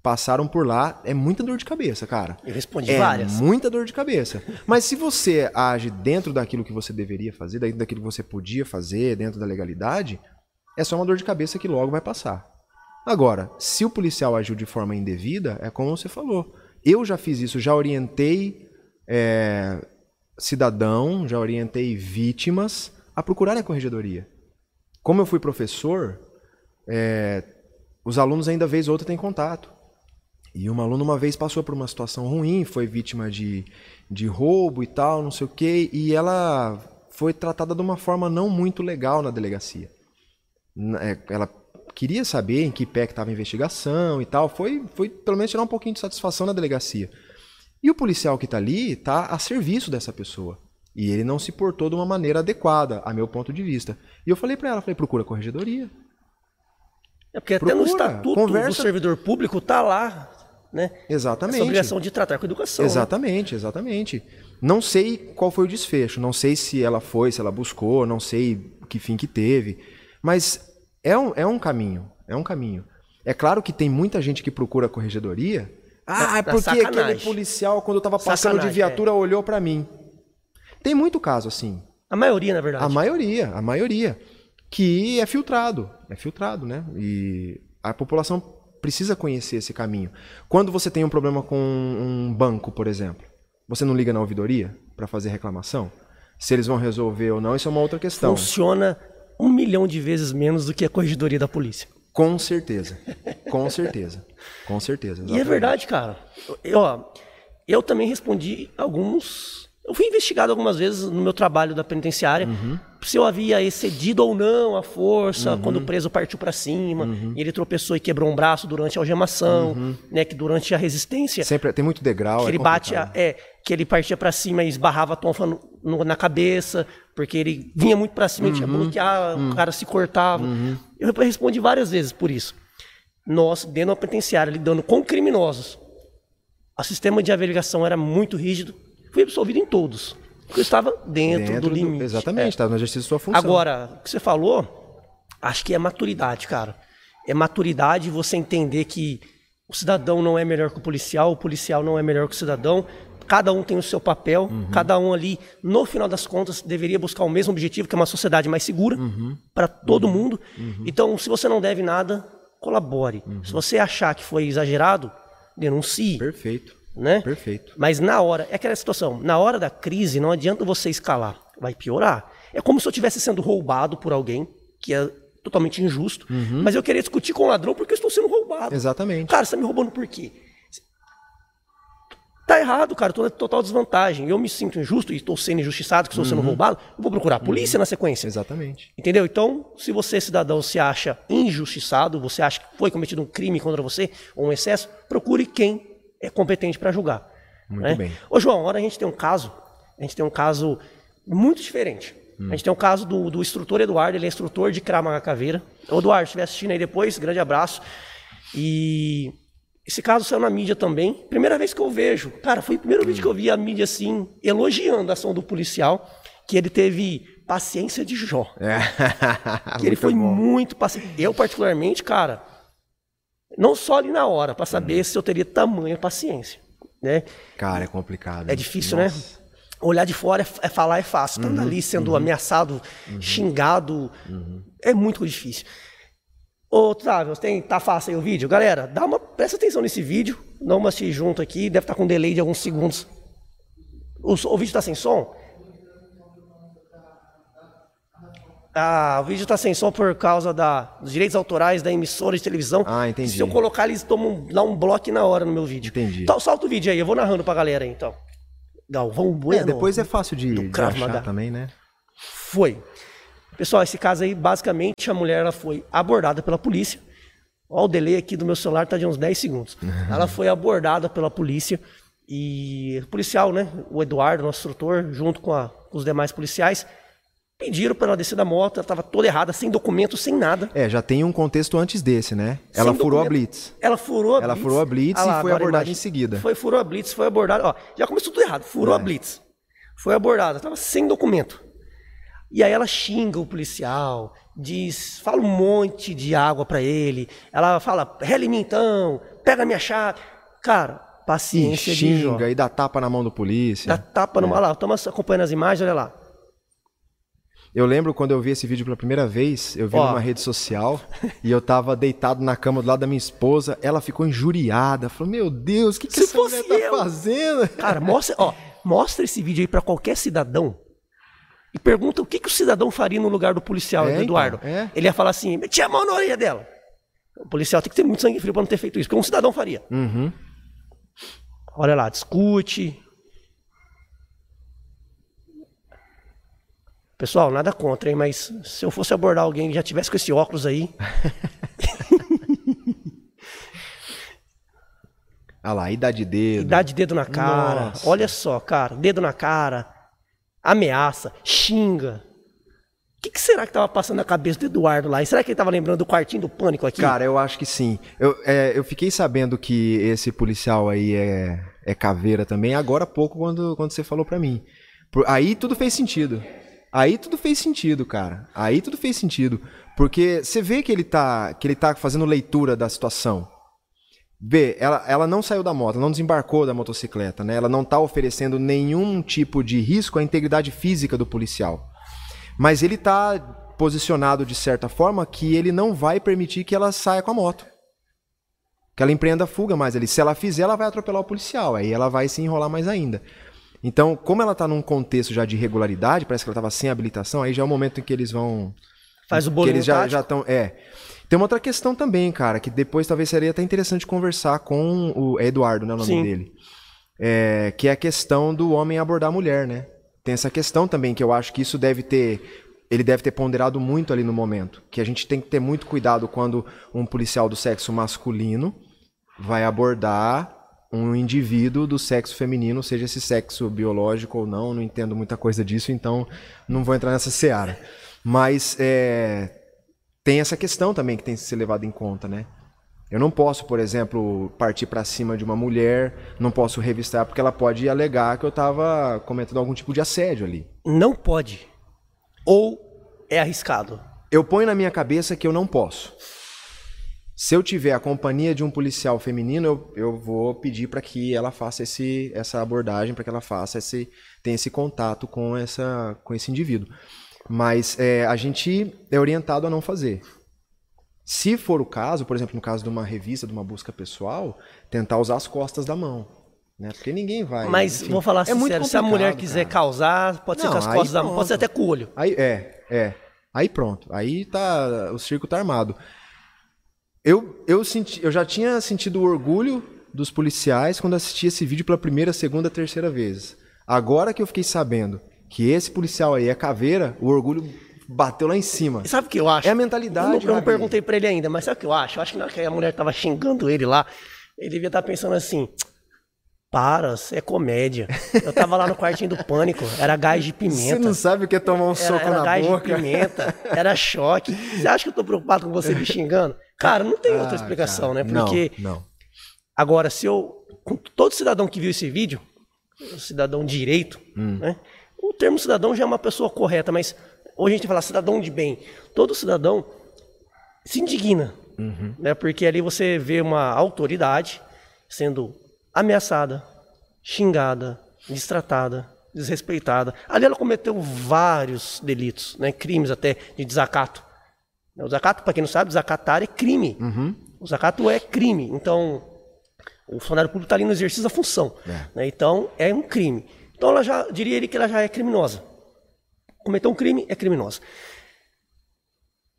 passaram por lá, é muita dor de cabeça, cara. Eu respondi é várias. muita dor de cabeça. Mas se você age dentro daquilo que você deveria fazer, dentro daquilo que você podia fazer, dentro da legalidade, é só uma dor de cabeça que logo vai passar. Agora, se o policial agiu de forma indevida, é como você falou. Eu já fiz isso, já orientei é, cidadão, já orientei vítimas a procurarem a corregedoria. Como eu fui professor, é, os alunos ainda vez ou outra têm contato. E uma aluna uma vez passou por uma situação ruim, foi vítima de, de roubo e tal, não sei o quê, e ela foi tratada de uma forma não muito legal na delegacia. É, Ela queria saber em que pé que estava a investigação e tal, foi, foi pelo menos tirar um pouquinho de satisfação na delegacia. E o policial que está ali está a serviço dessa pessoa. E ele não se portou de uma maneira adequada, a meu ponto de vista. E eu falei para ela, falei, procura a corregedoria. É porque até no Procura, estatuto do conversa- servidor público tá lá, né? Exatamente. Essa obrigação de tratar com educação. né? Exatamente, exatamente. Não sei qual foi o desfecho, não sei se ela foi, se ela buscou, não sei que fim que teve, mas é um, é um caminho, é um caminho. É claro que tem muita gente que procura a corregedoria. Ah, é porque aquele policial, quando eu tava passando Sacanagem, de viatura, olhou pra mim. Tem muito caso assim. A maioria, na verdade. A maioria, a maioria. Que é filtrado. É filtrado, né? E a população precisa conhecer esse caminho. Quando você tem um problema com um banco, por exemplo, você não liga na ouvidoria para fazer reclamação? Se eles vão resolver ou não, isso é uma outra questão. Funciona um milhão de vezes menos do que a corregedoria da polícia. Com certeza. Com certeza. Com certeza. E é exatamente. verdade, cara. Eu, ó, eu também respondi alguns. Eu fui investigado algumas vezes no meu trabalho da penitenciária Uhum. Se eu havia excedido ou não a força quando o preso partiu pra cima Uhum. e ele tropeçou e quebrou um braço durante a algemação, né? Que durante a resistência Sempre tem muito degrau. que é ele bate, a- é, que ele partia pra cima e esbarrava a tonfa no- no- na cabeça, porque ele vinha muito pra cima, ele tinha que Uhum. bloquear, o cara se cortava. Eu respondi várias vezes por isso. Nós, dentro da penitenciária, lidando com criminosos, o sistema de averiguação era muito rígido, fui absolvido em todos, porque eu estava dentro, Dentro do limite. Exatamente, É. está no exercício da sua função. Agora, o que você falou, acho que é maturidade, cara. É maturidade você entender que o cidadão não é melhor que o policial, o policial não é melhor que o cidadão. Cada um tem o seu papel, Uhum. cada um ali, no final das contas, deveria buscar o mesmo objetivo, que é uma sociedade mais segura Uhum. para todo mundo. Então, se você não deve nada, colabore. Uhum. Se você achar que foi exagerado, denuncie. Perfeito. Né? Perfeito. Mas na hora, é aquela situação, na hora da crise não adianta você escalar, vai piorar. É como se eu estivesse sendo roubado por alguém, que é totalmente injusto, mas eu queria discutir com o ladrão porque eu estou sendo roubado. Exatamente. Cara, você tá me roubando por quê? Tá errado, cara, tô em total desvantagem. Eu me sinto injusto e estou sendo injustiçado, que estou sendo roubado, eu vou procurar a polícia na sequência. Exatamente. Entendeu? Então, se você, cidadão, se acha injustiçado, você acha que foi cometido um crime contra você, ou um excesso, procure quem é competente para julgar. Muito né? bem. Ô, João, agora a gente tem um caso, a gente tem um caso muito diferente. Hum. A gente tem um caso do, do instrutor Eduardo, ele é instrutor de Krav Maga Caveira. Ô, Eduardo, se estiver assistindo aí depois, grande abraço. E esse caso saiu na mídia também. Primeira vez que eu vejo. Cara, foi o primeiro vídeo que eu vi a mídia assim, elogiando a ação do policial, que ele teve paciência de Jó. É. Que ele foi bom. muito paciente. Eu, particularmente, cara, não só ali na hora, pra saber se eu teria tamanha paciência. Né? Cara, é complicado. É difícil, Nossa. Uhum. né? Olhar de fora é, é falar é fácil. Estando ali sendo ameaçado, xingado, Uhum. é muito difícil. Ô, Otávio, tem, tá fácil aí o vídeo? Galera, dá uma, presta atenção nesse vídeo. Dá uma assistir junto aqui. Deve estar com um delay de alguns segundos. O, o vídeo tá sem som? Ah, o vídeo tá sem som por causa da, dos direitos autorais da emissora de televisão. Ah, entendi. Se eu colocar, eles tomam dá um bloco na hora no meu vídeo. Entendi. Então, solta o vídeo aí, eu vou narrando pra galera aí, então. Galvão Bueno. É, depois é fácil de, do de achar também, né? Foi. Pessoal, esse caso aí, basicamente, a mulher ela foi abordada pela polícia Ó, o delay aqui do meu celular tá de uns 10 segundos. Ela foi abordada pela polícia e o policial, né, o Eduardo, nosso instrutor, junto com, a- com os demais policiais, pediram para ela descer da moto, ela estava toda errada, sem documento, sem nada. É, já tem um contexto antes desse, né? Ela Sem furou a documento. Blitz. Ela furou a Ela blitz. furou a blitz Ah e lá, foi agora a abordada em seguida. Foi, furou a blitz, foi abordada. Ó, já começou tudo errado. Furou a É. blitz. Foi abordada, tava sem documento. E aí ela xinga o policial, diz, fala um monte de água pra ele. Ela fala, rela em então, pega minha chave. Cara, E paciência de Jó. xinga e dá tapa na mão do polícia. Dá tapa no... Olha lá, estamos acompanhando as imagens, olha lá. Eu lembro quando eu vi esse vídeo pela primeira vez, eu vi Ó. numa rede social e eu tava deitado na cama do lado da minha esposa, ela ficou injuriada, falou: "Meu Deus, o que que Se essa fosse mulher tá eu." fazendo?" Cara, mostra, ó, mostra esse vídeo aí pra qualquer cidadão e pergunta o que, que o cidadão faria no lugar do policial, É, do Eduardo. então, é. Ele ia falar assim, metia a mão na orelha dela. O policial tem que ter muito sangue frio pra não ter feito isso, porque um cidadão faria. Uhum. Olha lá, discute. Pessoal, nada contra, hein? Mas se eu fosse abordar alguém que já tivesse com esse óculos aí, Olha lá, idade de dedo. Dá de dedo na cara. Nossa. Olha só, cara. Dedo na cara. Ameaça. Xinga. O que, que será que tava passando na cabeça do Eduardo lá? E será que ele tava lembrando do quartinho do pânico aqui? Cara, eu acho que sim. Eu, é, eu fiquei sabendo que esse policial aí é, é caveira também, agora há pouco, quando, quando você falou pra mim. Por- aí tudo fez sentido. Aí tudo fez sentido, cara. Aí tudo fez sentido. Porque você vê que ele tá, que ele tá fazendo leitura da situação. Vê, ela, ela não saiu da moto, não desembarcou da motocicleta, né? Ela não tá oferecendo nenhum tipo de risco à integridade física do policial. Mas ele tá posicionado de certa forma que ele não vai permitir que ela saia com a moto. Que ela empreenda a fuga mais ali. Se ela fizer, ela vai atropelar o policial. Aí ela vai se enrolar mais ainda. Então, como ela tá num contexto já de irregularidade, parece que ela tava sem habilitação, aí já é o momento em que eles vão. Faz o que bolinho eles já estão. É. Tem uma outra questão também, cara, que depois talvez seria até interessante conversar com o é Eduardo, né, o nome Sim. dele. É, que é a questão do homem abordar a mulher, né? Tem essa questão também que eu acho que isso deve ter. Ele deve ter ponderado muito ali no momento. Que a gente tem que ter muito cuidado quando um policial do sexo masculino vai abordar um indivíduo do sexo feminino, seja esse sexo biológico ou não, não entendo muita coisa disso, então não vou entrar nessa seara. Mas é, tem essa questão também que tem que ser levada em conta, né? Eu não posso, por exemplo, partir pra cima de uma mulher, não posso revistar porque ela pode alegar que eu tava cometendo algum tipo de assédio ali. Não pode. Ou é arriscado. Eu ponho na minha cabeça que eu não posso. Se eu tiver a companhia de um policial feminino, eu, eu vou pedir para que ela faça esse, essa abordagem, para que ela faça esse, tenha esse contato com, essa, com esse indivíduo. Mas é, a gente é orientado a não fazer. Se for o caso, por exemplo, no caso de uma revista, de uma busca pessoal, tentar usar as costas da mão. Né? Porque ninguém vai. Mas enfim, vou falar é muito sincero, se a mulher quiser cara. causar, pode ser Não, com as costas da mão, pode ser até com o olho. Aí é, é. Aí pronto. Aí tá. O circo tá armado. Eu, eu, senti, eu já tinha sentido o orgulho dos policiais quando assisti esse vídeo pela primeira, segunda, terceira vez. Agora que eu fiquei sabendo que esse policial aí é caveira, o orgulho bateu lá em cima. E sabe o que eu acho? É a mentalidade, Eu não, eu não perguntei pra ele ainda, mas sabe o que eu acho? Eu acho que na hora que a mulher tava xingando ele lá, ele devia estar pensando assim. Para, é comédia. Eu tava lá no quartinho do pânico, era gás de Você pimenta. não sabe o que é tomar um Era, soco era na gás boca. de pimenta, era choque. Você acha que eu tô preocupado com você me xingando? Cara, não tem outra Ah, explicação, cara, né? Porque Não, não. Agora, se eu. Todo cidadão que viu esse vídeo, cidadão direito, Hum. né? O termo cidadão já é uma pessoa correta, mas hoje a gente fala cidadão de bem. Todo cidadão se indigna, Uhum. né? Porque ali você vê uma autoridade sendo ameaçada, xingada, destratada, desrespeitada. Ali ela cometeu vários delitos, né? Crimes até de desacato. O desacato, para quem não sabe, desacatar é crime. O desacato é crime. Então, o funcionário público está ali no exercício da função. né? Então, é um crime. Então, ela já diria ele que ela já é criminosa. Cometeu um crime, é criminosa.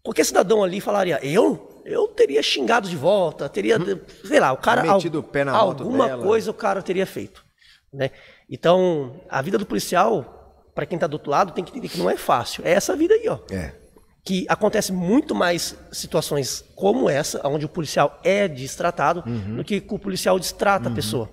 Qualquer cidadão ali falaria, eu? Eu teria xingado de volta, teria, sei lá, o cara... Metido al- o pé na Alguma dela. coisa o cara teria feito. Né? Então, a vida do policial, para quem está do outro lado, tem que entender que não é fácil. É essa vida aí, ó. É. que acontece muito mais situações como essa, onde o policial é destratado, do que o policial destrata a pessoa.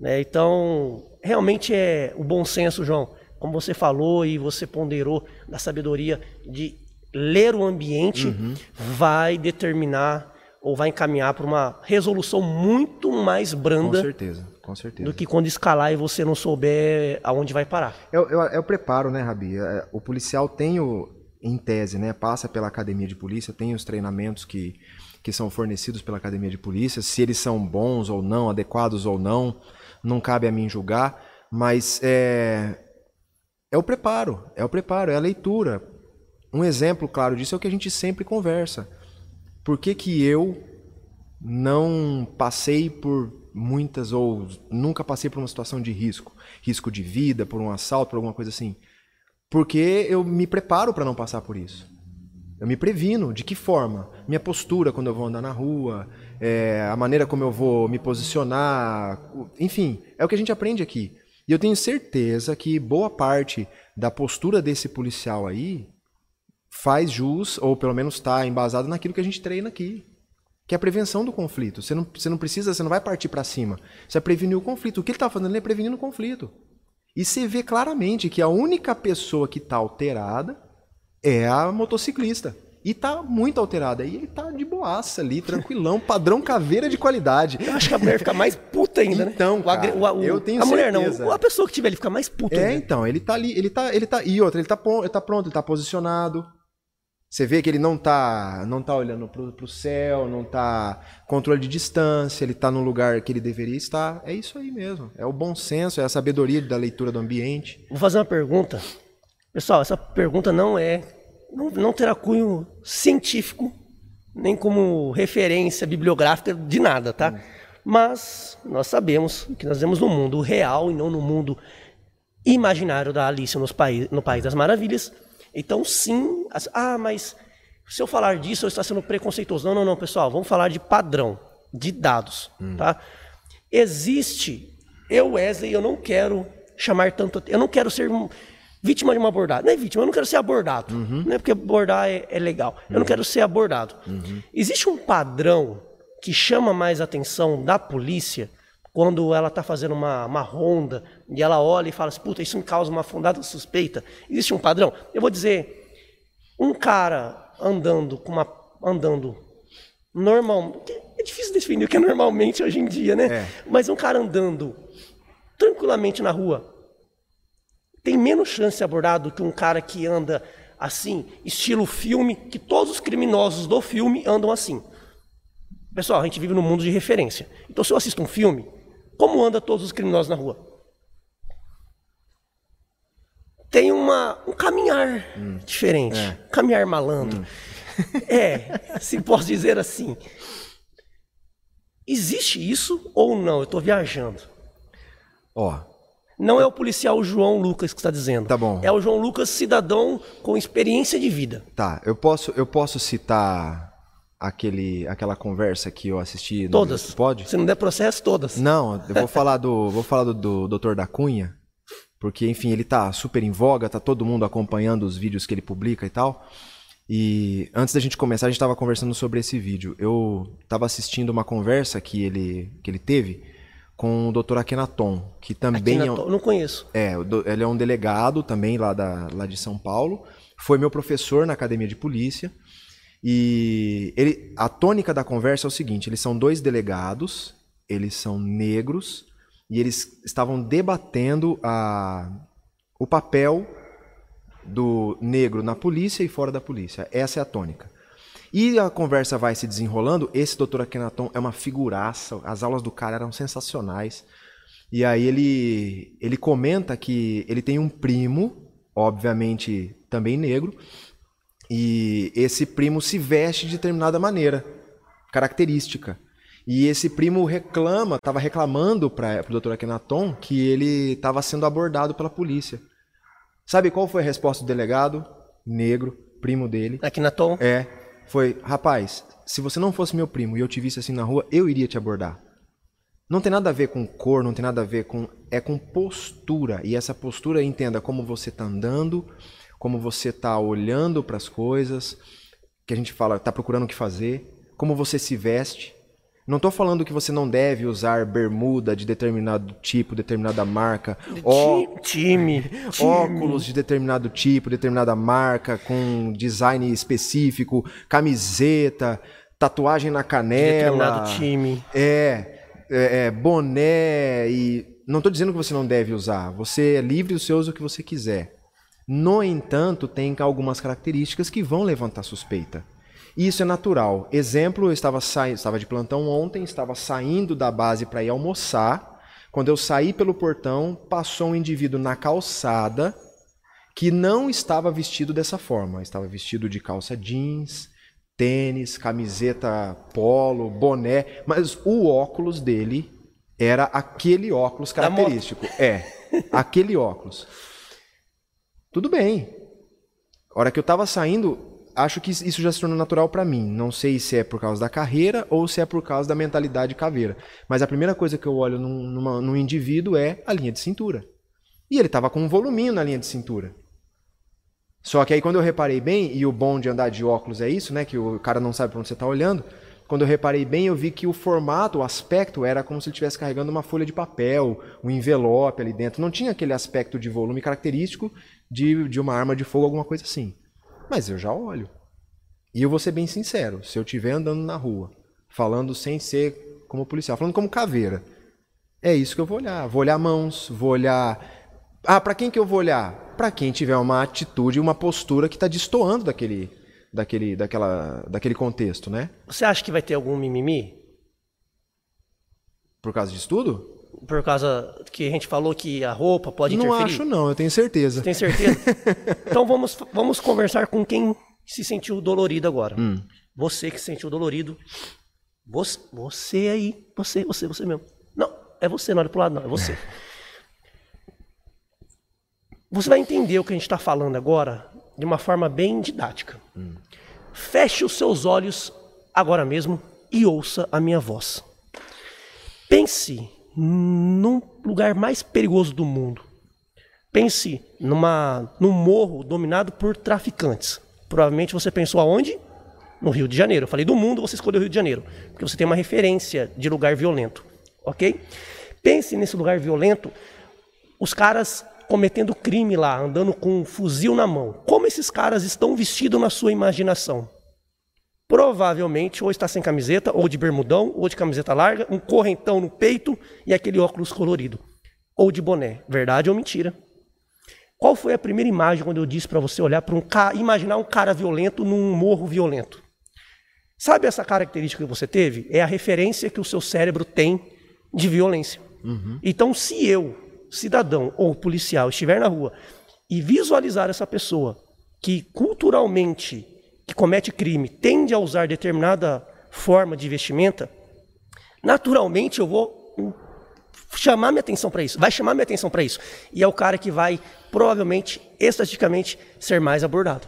Né? Então, realmente é o bom senso, João, como você falou e você ponderou da sabedoria de ler o ambiente, vai determinar ou vai encaminhar para uma resolução muito mais Com branda certeza, com certeza. do que quando escalar e você não souber aonde vai parar. É, o- é é o preparo, né, Rabi? É, O policial tem o, em tese, né, passa pela academia de polícia, tem os treinamentos que, que são fornecidos pela academia de polícia, se eles são bons ou não, adequados ou não, não cabe a mim julgar, mas é, é o preparo, é o preparo, é a leitura. Um exemplo claro disso é o que a gente sempre conversa. Por que que eu não passei por muitas ou nunca passei por uma situação de risco, risco de vida, por um assalto, por alguma coisa assim? Porque eu me preparo para não passar por isso. Eu me previno. De que forma? Minha postura quando eu vou andar na rua, é, a maneira como eu vou me posicionar, enfim, é o que a gente aprende aqui. E eu tenho certeza que boa parte da postura desse policial aí faz jus, ou pelo menos está embasado naquilo que a gente treina aqui. Que é a prevenção do conflito. Você não, você não precisa, você não vai partir para cima. Você vai prevenir o conflito. O que ele está fazendo? Ele é prevenindo o conflito. E você vê claramente que a única pessoa que está alterada é a motociclista. E tá muito alterada. E ele tá de boaça ali, tranquilão, padrão caveira de qualidade. Eu acho que a mulher fica mais puta ainda, né? Então, cara, o- o- eu tenho A mulher certeza. não, a pessoa que tiver ele fica mais puta É, ainda. então, ele tá ali, ele tá, ele tá, e outra, ele tá, ele tá pronto, ele tá posicionado. Você vê que ele não tá, não tá olhando pro, pro céu, não tá controle de distância, ele tá no lugar que ele deveria estar. É isso aí mesmo. É o bom senso, é a sabedoria da leitura do ambiente. Vou fazer uma pergunta. Pessoal, essa pergunta não é. Não, não terá cunho científico, nem como referência bibliográfica de nada, tá? Mas nós sabemos que nós vivemos no mundo real e não no mundo imaginário da Alice nos país, no País das Maravilhas. Então, sim. as- ah, mas se eu falar disso, eu estou sendo preconceituoso. Não, não, não, pessoal. Vamos falar de padrão, de dados, tá? Existe. Eu, Wesley, eu não quero chamar tanto. Eu não quero ser vítima de uma abordagem. Não é vítima, eu não quero ser abordado. Não é porque abordar é, é legal. Eu não quero ser abordado. Existe um padrão que chama mais atenção da polícia quando ela está fazendo uma, uma ronda e ela olha e fala assim, puta, isso me causa uma fundada suspeita. Existe um padrão? Eu vou dizer, um cara andando com uma. andando normal. É difícil definir o que é normalmente hoje em dia, né? É. Mas um cara andando tranquilamente na rua tem menos chance de ser abordado do que um cara que anda assim, estilo filme, que todos os criminosos do filme andam assim. Pessoal, a gente vive num mundo de referência. Então, se eu assisto um filme, como anda todos os criminosos na rua? Tem uma, um caminhar diferente. Um caminhar malandro. É, se posso dizer assim. Existe isso ou não? Eu estou viajando. Ó, Não é o policial João Lucas que está dizendo. Tá bom. É o João Lucas, cidadão com experiência de vida. tá, eu posso, eu posso citar aquele, aquela conversa que eu assisti no Todas. Pode? Se não der processo, todas. Não, eu vou falar do, vou falar do, do Dr. da Cunha, porque enfim, ele tá super em voga, tá todo mundo acompanhando os vídeos que ele publica e tal. E antes da gente começar, a gente estava conversando sobre esse vídeo. Eu estava assistindo uma conversa que ele, que ele teve com o Dr. Akhenaton, que também é um- Não conheço. é, ele é um delegado também lá, da, lá de São Paulo. Foi meu professor na academia de polícia. E ele, a tônica da conversa é o seguinte: eles são dois delegados, eles são negros, e eles estavam debatendo a, o papel do negro na polícia e fora da polícia. Essa é a tônica. E a conversa vai se desenrolando. Esse doutor Akhenaton é uma figuraça. As aulas do cara eram sensacionais. E aí ele, ele comenta que ele tem um primo, obviamente também negro, e esse primo se veste de determinada maneira, característica. E esse primo reclama, estava reclamando para o Dr. Akhenaton que ele estava sendo abordado pela polícia. Sabe qual foi a resposta do delegado? Negro, primo dele. Aqui na Tom. É, foi, rapaz, se você não fosse meu primo e eu te visse assim na rua, eu iria te abordar. Não tem nada a ver com cor, não tem nada a ver com. É com postura. E essa postura, entenda como você tá andando, como você está olhando para as coisas, que a gente fala, está procurando o que fazer, como você se veste. Não estou falando que você não deve usar bermuda de determinado tipo, determinada marca, ó- Time, time. óculos de determinado tipo, determinada marca, com design específico, camiseta, tatuagem na canela. determinado time. É, é, é, boné e. Não estou dizendo que você não deve usar. Você é livre, você usa o que você quiser. No entanto, tem algumas características que vão levantar suspeita. E isso é natural. Exemplo, eu estava, estava de plantão ontem, estava saindo da base para ir almoçar. Quando eu saí pelo portão, passou um indivíduo na calçada que não estava vestido dessa forma. Estava vestido de calça jeans, tênis, camiseta polo, boné, mas o óculos dele era aquele óculos característico. É, aquele óculos. Tudo bem. A hora que eu tava saindo, acho que isso já se tornou natural pra mim. Não sei se é por causa da carreira ou se é por causa da mentalidade caveira. Mas a primeira coisa que eu olho num, numa- num indivíduo é a linha de cintura. E ele tava com um voluminho na linha de cintura. Só que aí quando eu reparei bem, e o bom de andar de óculos é isso, né? Que o cara não sabe pra onde você tá olhando. Quando eu reparei bem, eu vi que o formato, o aspecto era como se ele estivesse carregando uma folha de papel, um envelope ali dentro. Não tinha aquele aspecto de volume característico de, de uma arma de fogo, alguma coisa assim. Mas eu já olho. E eu vou ser bem sincero, se eu estiver andando na rua, falando sem ser como policial, falando como caveira, é isso que eu vou olhar. Vou olhar mãos, vou olhar. Ah, pra quem que eu vou olhar? Pra quem tiver uma atitude, uma postura que tá destoando daquele, daquele, daquela, daquele contexto, né? Você acha que vai ter algum mimimi? Por causa disso tudo? Por causa que a gente falou que a roupa pode não interferir? acho, não, eu tenho certeza. Tem certeza? então vamos, vamos conversar com quem se sentiu dolorido agora. Hum. Você que se sentiu dolorido. Você, você aí. Você, você, você mesmo. Não, é você, não olha pro lado, não, é você. Você vai entender o que a gente está falando agora de uma forma bem didática. Feche os seus olhos agora mesmo e ouça a minha voz. Pense num lugar mais perigoso do mundo. Pense numa, num morro dominado por traficantes. Provavelmente você pensou aonde? No Rio de Janeiro. Eu falei do mundo, você escolheu o Rio de Janeiro. Porque você tem uma referência de lugar violento. Ok? Pense nesse lugar violento, os caras cometendo crime lá, andando com um fuzil na mão. Como esses caras estão vestidos na sua imaginação? Provavelmente ou está sem camiseta, ou de bermudão, ou de camiseta larga, um correntão no peito e aquele óculos colorido. Ou de boné. Verdade ou mentira? Qual foi a primeira imagem quando eu disse para você olhar para um cara, imaginar um cara violento num morro violento? Sabe essa característica que você teve? É a referência que o seu cérebro tem de violência. Então, se eu, cidadão ou policial, estiver na rua e visualizar essa pessoa que culturalmente que comete crime tende a usar determinada forma de vestimenta, naturalmente eu vou chamar minha atenção para isso, vai chamar minha atenção para isso. E é o cara que vai, provavelmente, estatisticamente, ser mais abordado.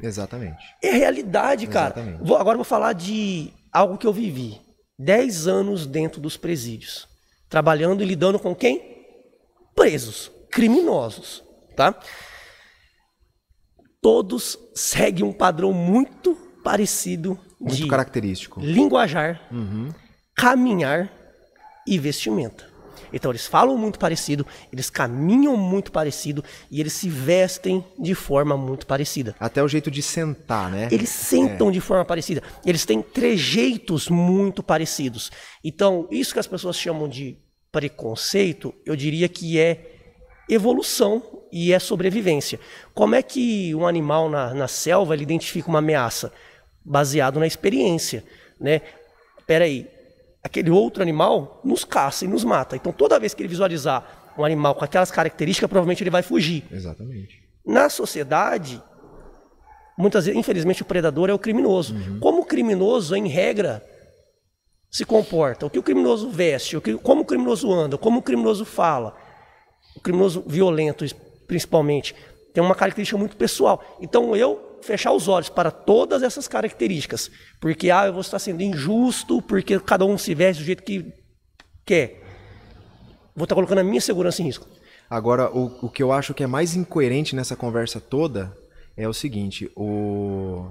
Exatamente. É realidade, cara. Exatamente. Vou- agora eu vou falar de algo que eu vivi. Dez anos dentro dos presídios. Trabalhando e lidando com quem? Presos, criminosos, tá? Todos seguem um padrão muito parecido Muito de característico. linguajar, caminhar e vestimenta. Então eles falam muito parecido, eles caminham muito parecido e eles se vestem de forma muito parecida. Até o jeito de sentar, né? Eles sentam de forma parecida. Eles têm trejeitos muito parecidos. Então, isso que as pessoas chamam de preconceito, eu diria que é evolução e é sobrevivência. Como é que um animal na, na selva ele identifica uma ameaça? Baseado na experiência, né? Peraí, aquele outro animal nos caça e nos mata. Então, toda vez que ele visualizar um animal com aquelas características, provavelmente ele vai fugir. Exatamente. Na sociedade, muitas vezes, infelizmente, o predador é o criminoso. Como o criminoso, em regra, se comporta, o que o criminoso veste, o que, como o criminoso anda, como o criminoso fala, o criminoso violento, principalmente, tem uma característica muito pessoal. Então, eu fechar os olhos para todas essas características, porque ah, eu vou estar sendo injusto, porque cada um se veste do jeito que quer. Vou estar colocando a minha segurança em risco. Agora, o, o que eu acho que é mais incoerente nessa conversa toda é o seguinte, o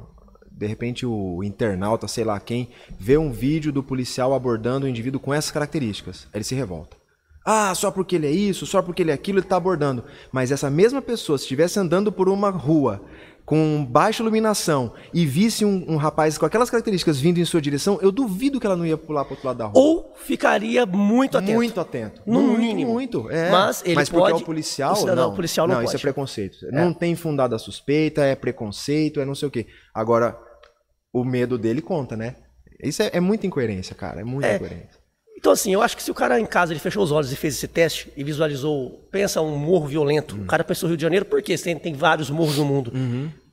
de repente o internauta, sei lá quem, vê um vídeo do policial abordando um indivíduo com essas características. Ele se revolta. Ah, só porque ele é isso, só porque ele é aquilo, ele tá abordando. Mas essa mesma pessoa, se estivesse andando por uma rua com baixa iluminação e visse um, um rapaz com aquelas características vindo em sua direção, eu duvido que ela não ia pular pro outro lado da rua. Ou ficaria muito atento. Muito atento. No muito, mínimo. Muito. É. Mas ele porque pode- é o policial. o cidadão não, policial não isso pode. é preconceito. Não tem fundada suspeita, é preconceito, é não sei o quê. Agora, o medo dele conta, né? Isso é, é muita incoerência, cara. É muita É. incoerência. Então, assim, eu acho que se o cara em casa ele fechou os olhos e fez esse teste e visualizou, pensa um morro violento, o cara pensou Rio de Janeiro, por quê? Tem, tem vários morros no mundo.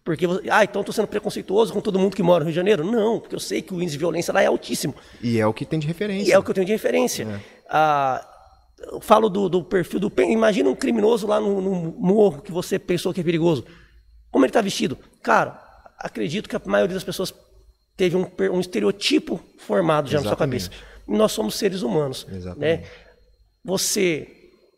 Porque, você- ah, então eu tô sendo preconceituoso com todo mundo que mora no Rio de Janeiro? Não, porque eu sei que o índice de violência lá é altíssimo. E é o que tem de referência. E é o que eu tenho de referência. Ah, eu falo do, do perfil do. Imagina um criminoso lá no, no morro que você pensou que é perigoso. Como ele está vestido? Cara, acredito que a maioria das pessoas teve um, um estereotipo formado já na sua Exatamente. cabeça. Nós somos seres humanos. Exatamente. Né? Você.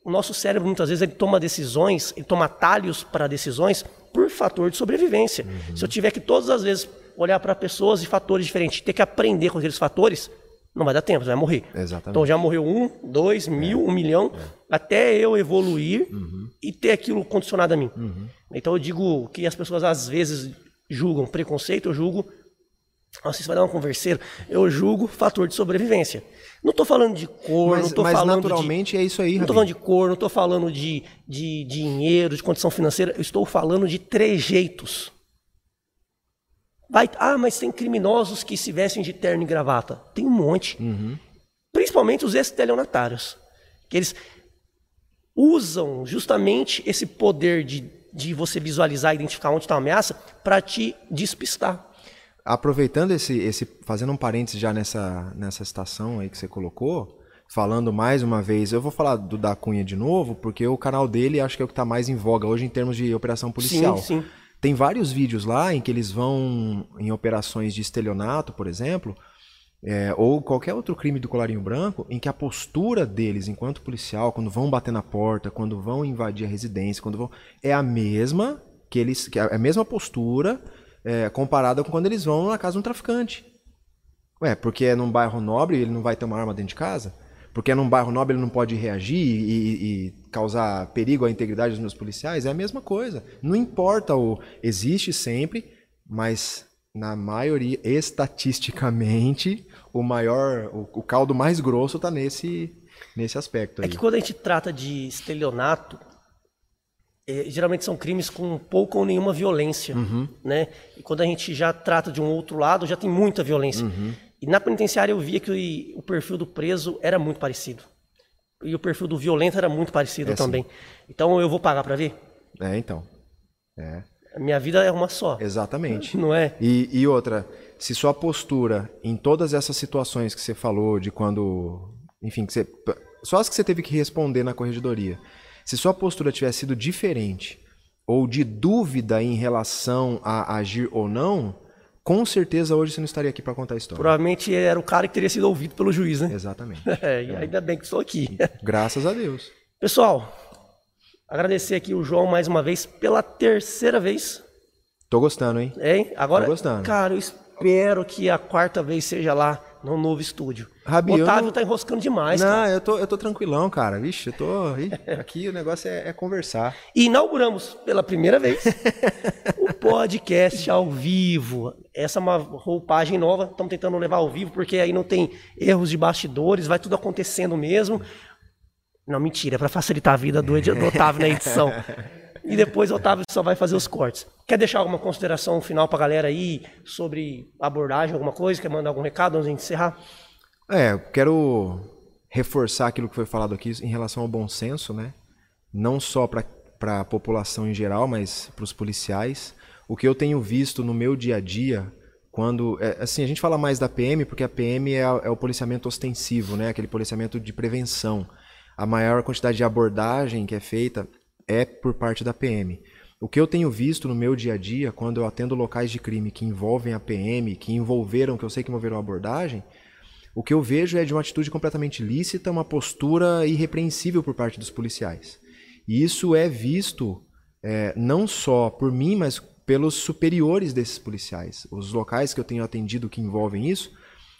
O nosso cérebro, muitas vezes, ele toma decisões, ele toma atalhos para decisões por fator de sobrevivência. Uhum. Se eu tiver que todas as vezes olhar para pessoas e fatores diferentes, ter que aprender com aqueles fatores, não vai dar tempo, você vai morrer. Exatamente. Então já morreu um, dois, mil, um milhão, até eu evoluir Uhum. e ter aquilo condicionado a mim. Então eu digo que as pessoas às vezes julgam preconceito, eu julgo. Nossa, isso vai dar uma converseira. Eu julgo fator de sobrevivência. Não estou falando de cor, não Mas, estou mas falando naturalmente de, é isso aí, não estou falando de cor, não estou falando de, de dinheiro, de condição financeira, eu estou falando de trejeitos. Vai, ah, mas tem criminosos que se vestem de terno e gravata. Tem um monte. Principalmente os estelionatários. Que eles usam justamente esse poder de, de você visualizar e identificar onde está a ameaça para te despistar. Aproveitando esse, esse, fazendo um parênteses já nessa, nessa citação aí que você colocou, falando mais uma vez, eu vou falar do da Cunha de novo, porque o canal dele acho que é o que está mais em voga hoje em termos de operação policial. Sim, sim. Tem vários vídeos lá em que eles vão em operações de estelionato, por exemplo, é, ou qualquer outro crime do colarinho branco, em que a postura deles enquanto policial, quando vão bater na porta, quando vão invadir a residência, quando vão. É a mesma que eles. Que é a mesma postura é, comparada com quando eles vão na casa de um traficante. Ué, porque é num bairro nobre ele não vai ter uma arma dentro de casa? Porque é num bairro nobre ele não pode reagir e, e- causar perigo à integridade dos meus policiais? É a mesma coisa. Não importa o. Existe sempre, mas na maioria, estatisticamente, o maior. O, o caldo mais grosso tá nesse, nesse aspecto É aí. que quando a gente trata de estelionato, eh, geralmente são crimes com pouca ou nenhuma violência, né? E quando a gente já trata de um outro lado, já tem muita violência. E na penitenciária eu via que o perfil do preso era muito parecido. E o perfil do violento era muito parecido É, sim. também. Então eu vou pagar para ver? É, então. É, A minha vida é uma só, exatamente. não é? E, e outra, se sua postura em todas essas situações que você falou, de quando. Enfim, que você. Só as que você teve que responder na corregedoria. Se sua postura tivesse sido diferente, ou de dúvida em relação a agir ou não, com certeza hoje você não estaria aqui para contar a história. Provavelmente era o cara que teria sido ouvido pelo juiz, né? Exatamente. É, e ainda bem que estou aqui. Graças a Deus. Pessoal, agradecer aqui o João mais uma vez pela terceira vez. Tô gostando, hein? Hein? Agora, Tô gostando. cara, eu espero que a quarta vez seja lá no novo estúdio. Rabi, Otávio não- tá enroscando demais, não, cara. eu tô, eu tô tranquilão, cara. Vixe, eu tô. Aqui o negócio é, é conversar. E inauguramos pela primeira vez o podcast ao vivo. Essa é uma roupagem nova, estamos tentando levar ao vivo, porque aí não tem erros de bastidores, vai tudo acontecendo mesmo. Não, mentira, é para facilitar a vida do, do Otávio na edição. E depois o Otávio só vai fazer os cortes. Quer deixar alguma consideração final pra galera aí sobre abordagem, alguma coisa? Quer mandar algum recado antes de encerrar? É, quero reforçar aquilo que foi falado aqui em relação ao bom senso, né? Não só para a população em geral, mas para os policiais. O que eu tenho visto no meu dia a dia, quando. é, assim, a gente fala mais da PM, porque a PM é, a- é o policiamento ostensivo, né? Aquele policiamento de prevenção. A maior quantidade de abordagem que é feita é por parte da PM. O que eu tenho visto no meu dia a dia, quando eu atendo locais de crime que envolvem a PM, que envolveram, que eu sei que envolveram a abordagem, o que eu vejo é de uma atitude completamente lícita, uma postura irrepreensível por parte dos policiais. E isso é visto é, não só por mim, mas pelos superiores desses policiais. Os locais que eu tenho atendido que envolvem isso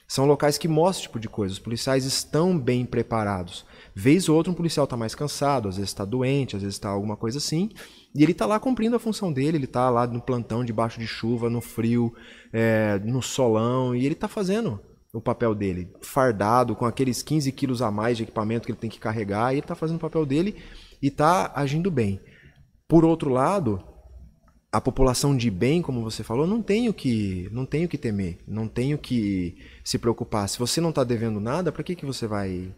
são locais que mostram esse tipo de coisa. Os policiais estão bem preparados. Vez ou outra um policial está mais cansado, às vezes está doente, às vezes está alguma coisa assim, e ele está lá cumprindo a função dele, ele está lá no plantão, debaixo de chuva, no frio, é, no solão, e ele está fazendo o papel dele, fardado, com aqueles 15 quilos a mais de equipamento que ele tem que carregar, e ele está fazendo o papel dele e está agindo bem. Por outro lado, a população de bem, como você falou, não tem o que, não tem o que temer, não tem o que se preocupar. Se você não está devendo nada, para que, que você vai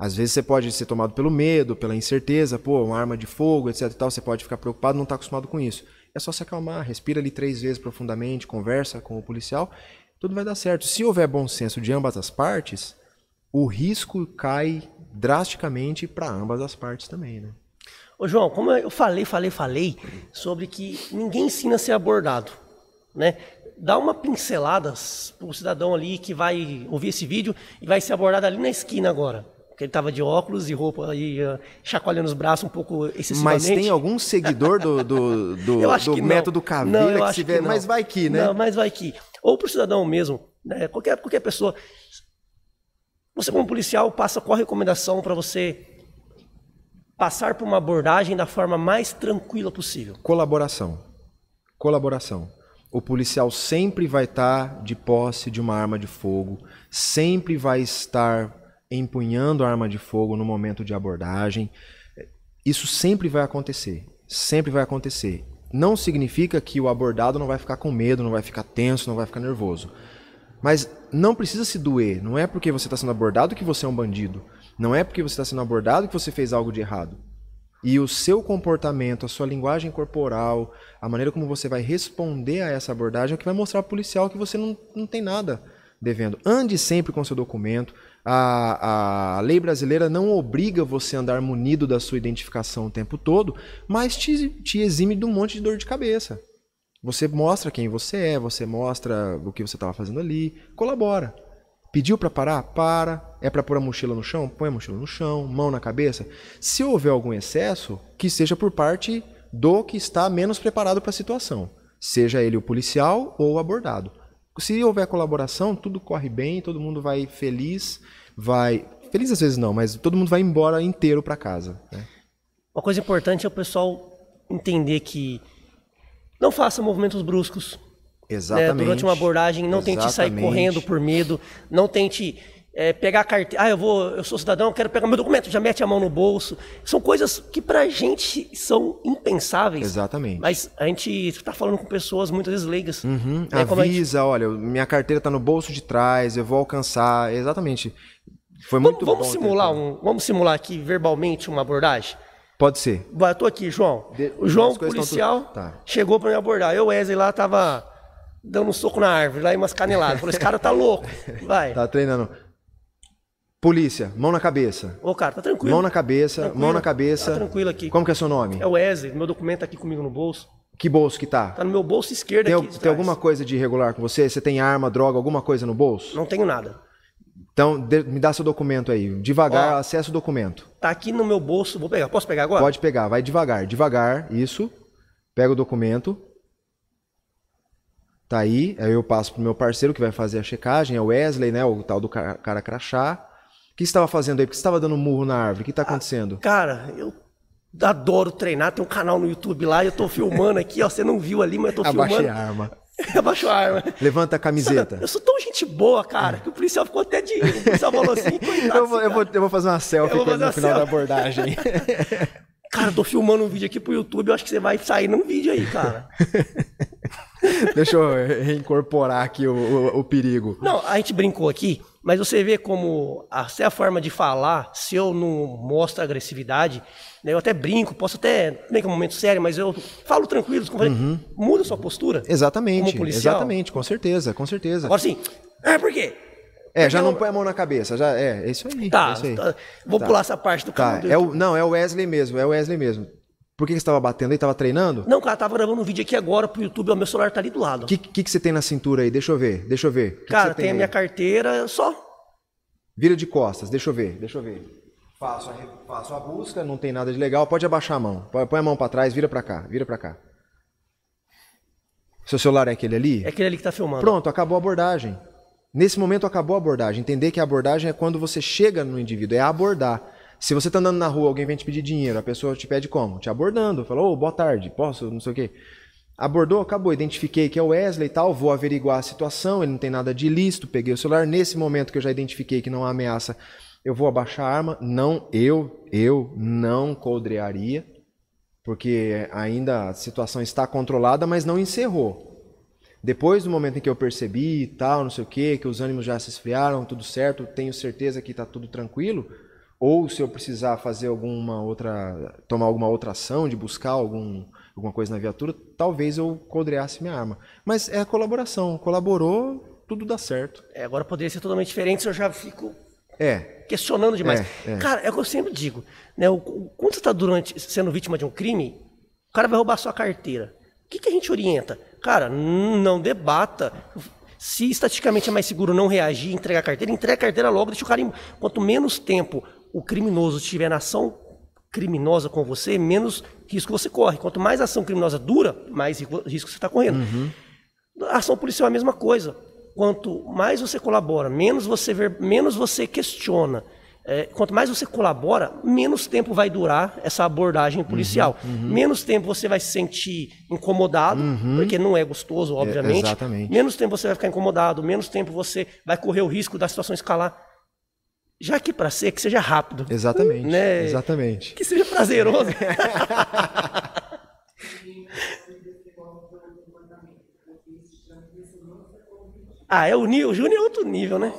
às vezes você pode ser tomado pelo medo, pela incerteza, pô, uma arma de fogo, etc tal, você pode ficar preocupado, não está acostumado com isso. É só se acalmar, respira ali três vezes profundamente, conversa com o policial, tudo vai dar certo. Se houver bom senso de ambas as partes, o risco cai drasticamente para ambas as partes também, né? Ô João, como eu falei, falei, falei sobre que ninguém ensina a ser abordado, né? Dá uma pincelada para o cidadão ali que vai ouvir esse vídeo e vai ser abordado ali na esquina agora que ele estava de óculos e roupa e uh, chacoalhando os braços um pouco excessivamente. Mas tem algum seguidor do, do, do, do método Caveira não, que se vê, que mas vai que, né? Não, mas vai que. Ou para o cidadão mesmo, né? qualquer, qualquer pessoa. Você como policial passa qual recomendação para você passar por uma abordagem da forma mais tranquila possível? Colaboração. Colaboração. O policial sempre vai estar de posse de uma arma de fogo, sempre vai estar empunhando a arma de fogo no momento de abordagem. Isso sempre vai acontecer. Sempre vai acontecer. Não significa que o abordado não vai ficar com medo, não vai ficar tenso, não vai ficar nervoso. Mas não precisa se doer. Não é porque você está sendo abordado que você é um bandido. Não é porque você está sendo abordado que você fez algo de errado. E o seu comportamento, a sua linguagem corporal, a maneira como você vai responder a essa abordagem é o que vai mostrar ao policial que você não, não tem nada devendo. Ande sempre com seu documento. A, a lei brasileira não obriga você a andar munido da sua identificação o tempo todo, mas te, te exime de um monte de dor de cabeça. Você mostra quem você é, você mostra o que você estava fazendo ali, colabora. Pediu para parar? Para. É para pôr a mochila no chão? Põe a mochila no chão, mão na cabeça. Se houver algum excesso, que seja por parte do que está menos preparado para a situação, seja ele o policial ou o abordado se houver colaboração, tudo corre bem, todo mundo vai feliz, vai. Feliz às vezes não, mas todo mundo vai embora inteiro para casa. Né? Uma coisa importante é o pessoal entender que não faça movimentos bruscos. Exatamente. Né? Durante uma abordagem, não Exatamente. tente sair correndo por medo, não tente é, pegar a carteira. Ah, eu vou, eu sou cidadão, quero pegar meu documento, já mete a mão no bolso. São coisas que pra gente são impensáveis. Exatamente. Mas a gente está falando com pessoas muitas vezes leigas. Uhum. Né? Como a gente- Avisa, olha, minha carteira está no bolso de trás, eu vou alcançar. Exatamente. Foi Vamos, muito vamos bom ter- simular um, vamos simular aqui verbalmente uma abordagem. Pode ser. Eu tô aqui, João. De- O João, policial, tudo- tá. chegou para me abordar. Eu, Wesley, lá tava dando um soco na árvore, lá e umas caneladas. Falei, esse cara tá louco. Vai. Tá treinando. Polícia, mão na cabeça. Ô, cara, tá tranquilo. Mão na cabeça, Tranquilo. mão na cabeça. Tá tranquilo aqui. Como que é seu nome? É o Wesley, meu documento tá aqui comigo no bolso. Que bolso que tá? Tá no meu bolso esquerdo Tem, aqui. tem trás. alguma coisa de irregular com você? Você tem arma, droga, alguma coisa no bolso? Não tenho nada. Então, de- me dá seu documento aí. Devagar, Ó. acessa o documento. Tá aqui no meu bolso. Vou pegar. Posso pegar agora? Pode pegar, vai devagar, devagar, isso. Pega o documento. Tá aí, aí eu passo pro meu parceiro que vai fazer a checagem, é o Wesley, né, o tal do cara, cara crachá. O que você estava fazendo aí? Por que você estava dando murro na árvore? O que está acontecendo? Cara, eu adoro treinar. Tem um canal no YouTube lá. Eu tô filmando aqui, ó. Você não viu ali, mas eu tô Abaixei filmando. a arma. Abaixo a arma. Levanta a camiseta. Eu sou tão gente boa, cara, que o policial ficou até de. O policial falou assim, coitado. Eu vou, eu, vou, eu vou fazer uma selfie fazer no uma final da selfie. abordagem. Cara, eu tô filmando um vídeo aqui pro YouTube, eu acho que você vai sair num vídeo aí, cara. Deixa eu reincorporar aqui o, o- o perigo. Não, a gente brincou aqui, mas você vê como até a forma de falar, se eu não mostro agressividade, né, eu até brinco, posso até, nem que é um momento sério, mas eu falo tranquilo, como falei, muda a sua postura. Exatamente, Como policial. exatamente, com certeza, com certeza. Agora sim, é por quê? É, já não põe a mão na cabeça, já é, é isso aí. Tá, é isso aí. tá, vou Tá. pular essa parte do Tá, do é o, não, é o Wesley mesmo, é o Wesley mesmo. Por que que você estava batendo aí? Tava treinando? Não, cara, tava gravando um vídeo aqui agora pro YouTube, ó, meu celular tá ali do lado. O que, que, que você tem na cintura aí? Deixa eu ver, deixa eu ver. O que que cara, você tem a aí? minha carteira, só. Vira de costas, deixa eu ver, deixa eu ver. Faço a, faço a busca, não tem nada de legal. Pode abaixar a mão. Põe põe a mão para trás, vira para cá, vira para cá. Seu celular é aquele ali? É aquele ali que tá filmando. Pronto, acabou a abordagem. Nesse momento acabou a abordagem. Entender que a abordagem é quando você chega no indivíduo, é abordar. Se você tá andando na rua, alguém vem te pedir dinheiro, a pessoa te pede como? Te abordando. Falou, ô, boa tarde, posso, não sei o quê. Abordou, acabou, identifiquei que é o Wesley e tal, vou averiguar a situação, ele não tem nada de ilícito, peguei o celular. Nesse momento que eu já identifiquei que não há ameaça, eu vou abaixar a arma. Não, eu, eu não coldrearia, porque ainda a situação está controlada, mas não encerrou. Depois do momento em que eu percebi e tal, não sei o que, que os ânimos já se esfriaram, tudo certo, tenho certeza que está tudo tranquilo, ou se eu precisar fazer alguma outra, tomar alguma outra ação, de buscar algum, alguma coisa na viatura, talvez eu coldreasse minha arma. Mas é a colaboração, colaborou, tudo dá certo. É, agora poderia ser totalmente diferente, eu já fico É, questionando demais. É, é. Cara, é o que eu sempre digo, né? O, quando você está durante sendo vítima de um crime, o cara vai roubar sua carteira. O que, que a gente orienta? Cara, não debata. Se estatisticamente é mais seguro não reagir, entregar a carteira, entrega a carteira logo, deixa o cara. Em... Quanto menos tempo o criminoso estiver na ação criminosa com você, menos risco você corre. Quanto mais a ação criminosa dura, mais ri- risco você está correndo. A ação policial é a mesma coisa. Quanto mais você colabora, menos você ver, menos você questiona. É, quanto mais você colabora, menos tempo vai durar essa abordagem policial. Menos tempo você vai se sentir incomodado, porque não é gostoso, obviamente. exatamente. Menos tempo você vai ficar incomodado, menos tempo você vai correr o risco da situação escalar. Já que para ser, que seja rápido. exatamente. Né? Exatamente. Que seja prazeroso. ah, é o nível. O Júnior é outro nível, né?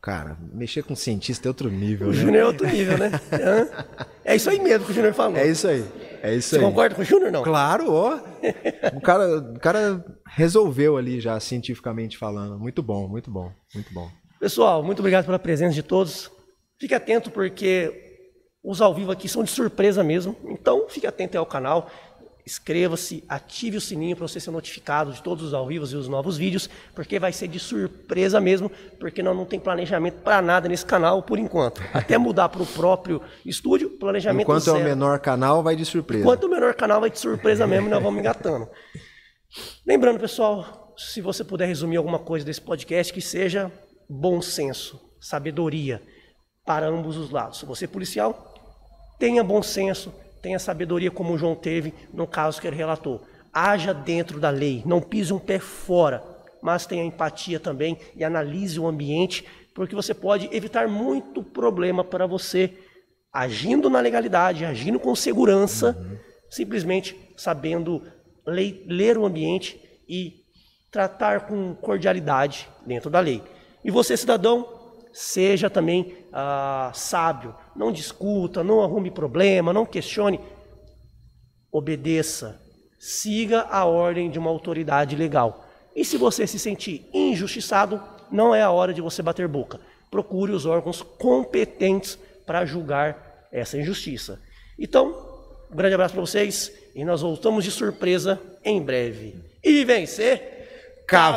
Cara, mexer com cientista é outro nível, O né? Júnior é outro nível, né? É isso aí mesmo que o Júnior falou. É isso aí. É isso Você aí. concorda com o Júnior, não? Claro, ó. O cara, o cara resolveu ali já, cientificamente falando. Muito bom, muito bom, muito bom. Pessoal, muito obrigado pela presença de todos. Fique atento porque os ao vivo aqui são de surpresa mesmo. Então, fique atento ao canal. Inscreva-se, ative o sininho para você ser notificado de todos os ao vivos e os novos vídeos, porque vai ser de surpresa mesmo, porque nós não tem planejamento para nada nesse canal por enquanto. Até mudar para o próprio estúdio, planejamento Enquanto é o zero. menor canal, vai de surpresa. Enquanto o menor canal vai de surpresa mesmo, nós vamos engatando. Lembrando, pessoal, se você puder resumir alguma coisa desse podcast, que seja bom senso, sabedoria para ambos os lados. Se você é policial, tenha bom senso, tenha sabedoria como João teve no caso que ele relatou. Haja dentro da lei, não pise um pé fora, mas tenha empatia também e analise o ambiente, porque você pode evitar muito problema para você agindo na legalidade, agindo com segurança, simplesmente sabendo ler o ambiente e tratar com cordialidade dentro da lei. E você, cidadão, seja também ah, sábio, não discuta, não arrume problema, não questione, obedeça, siga a ordem de uma autoridade legal. E se você se sentir injustiçado, não é a hora de você bater boca. Procure os órgãos competentes para julgar essa injustiça. Então, um grande abraço para vocês e nós voltamos de surpresa em breve. E vencer, Cavalo.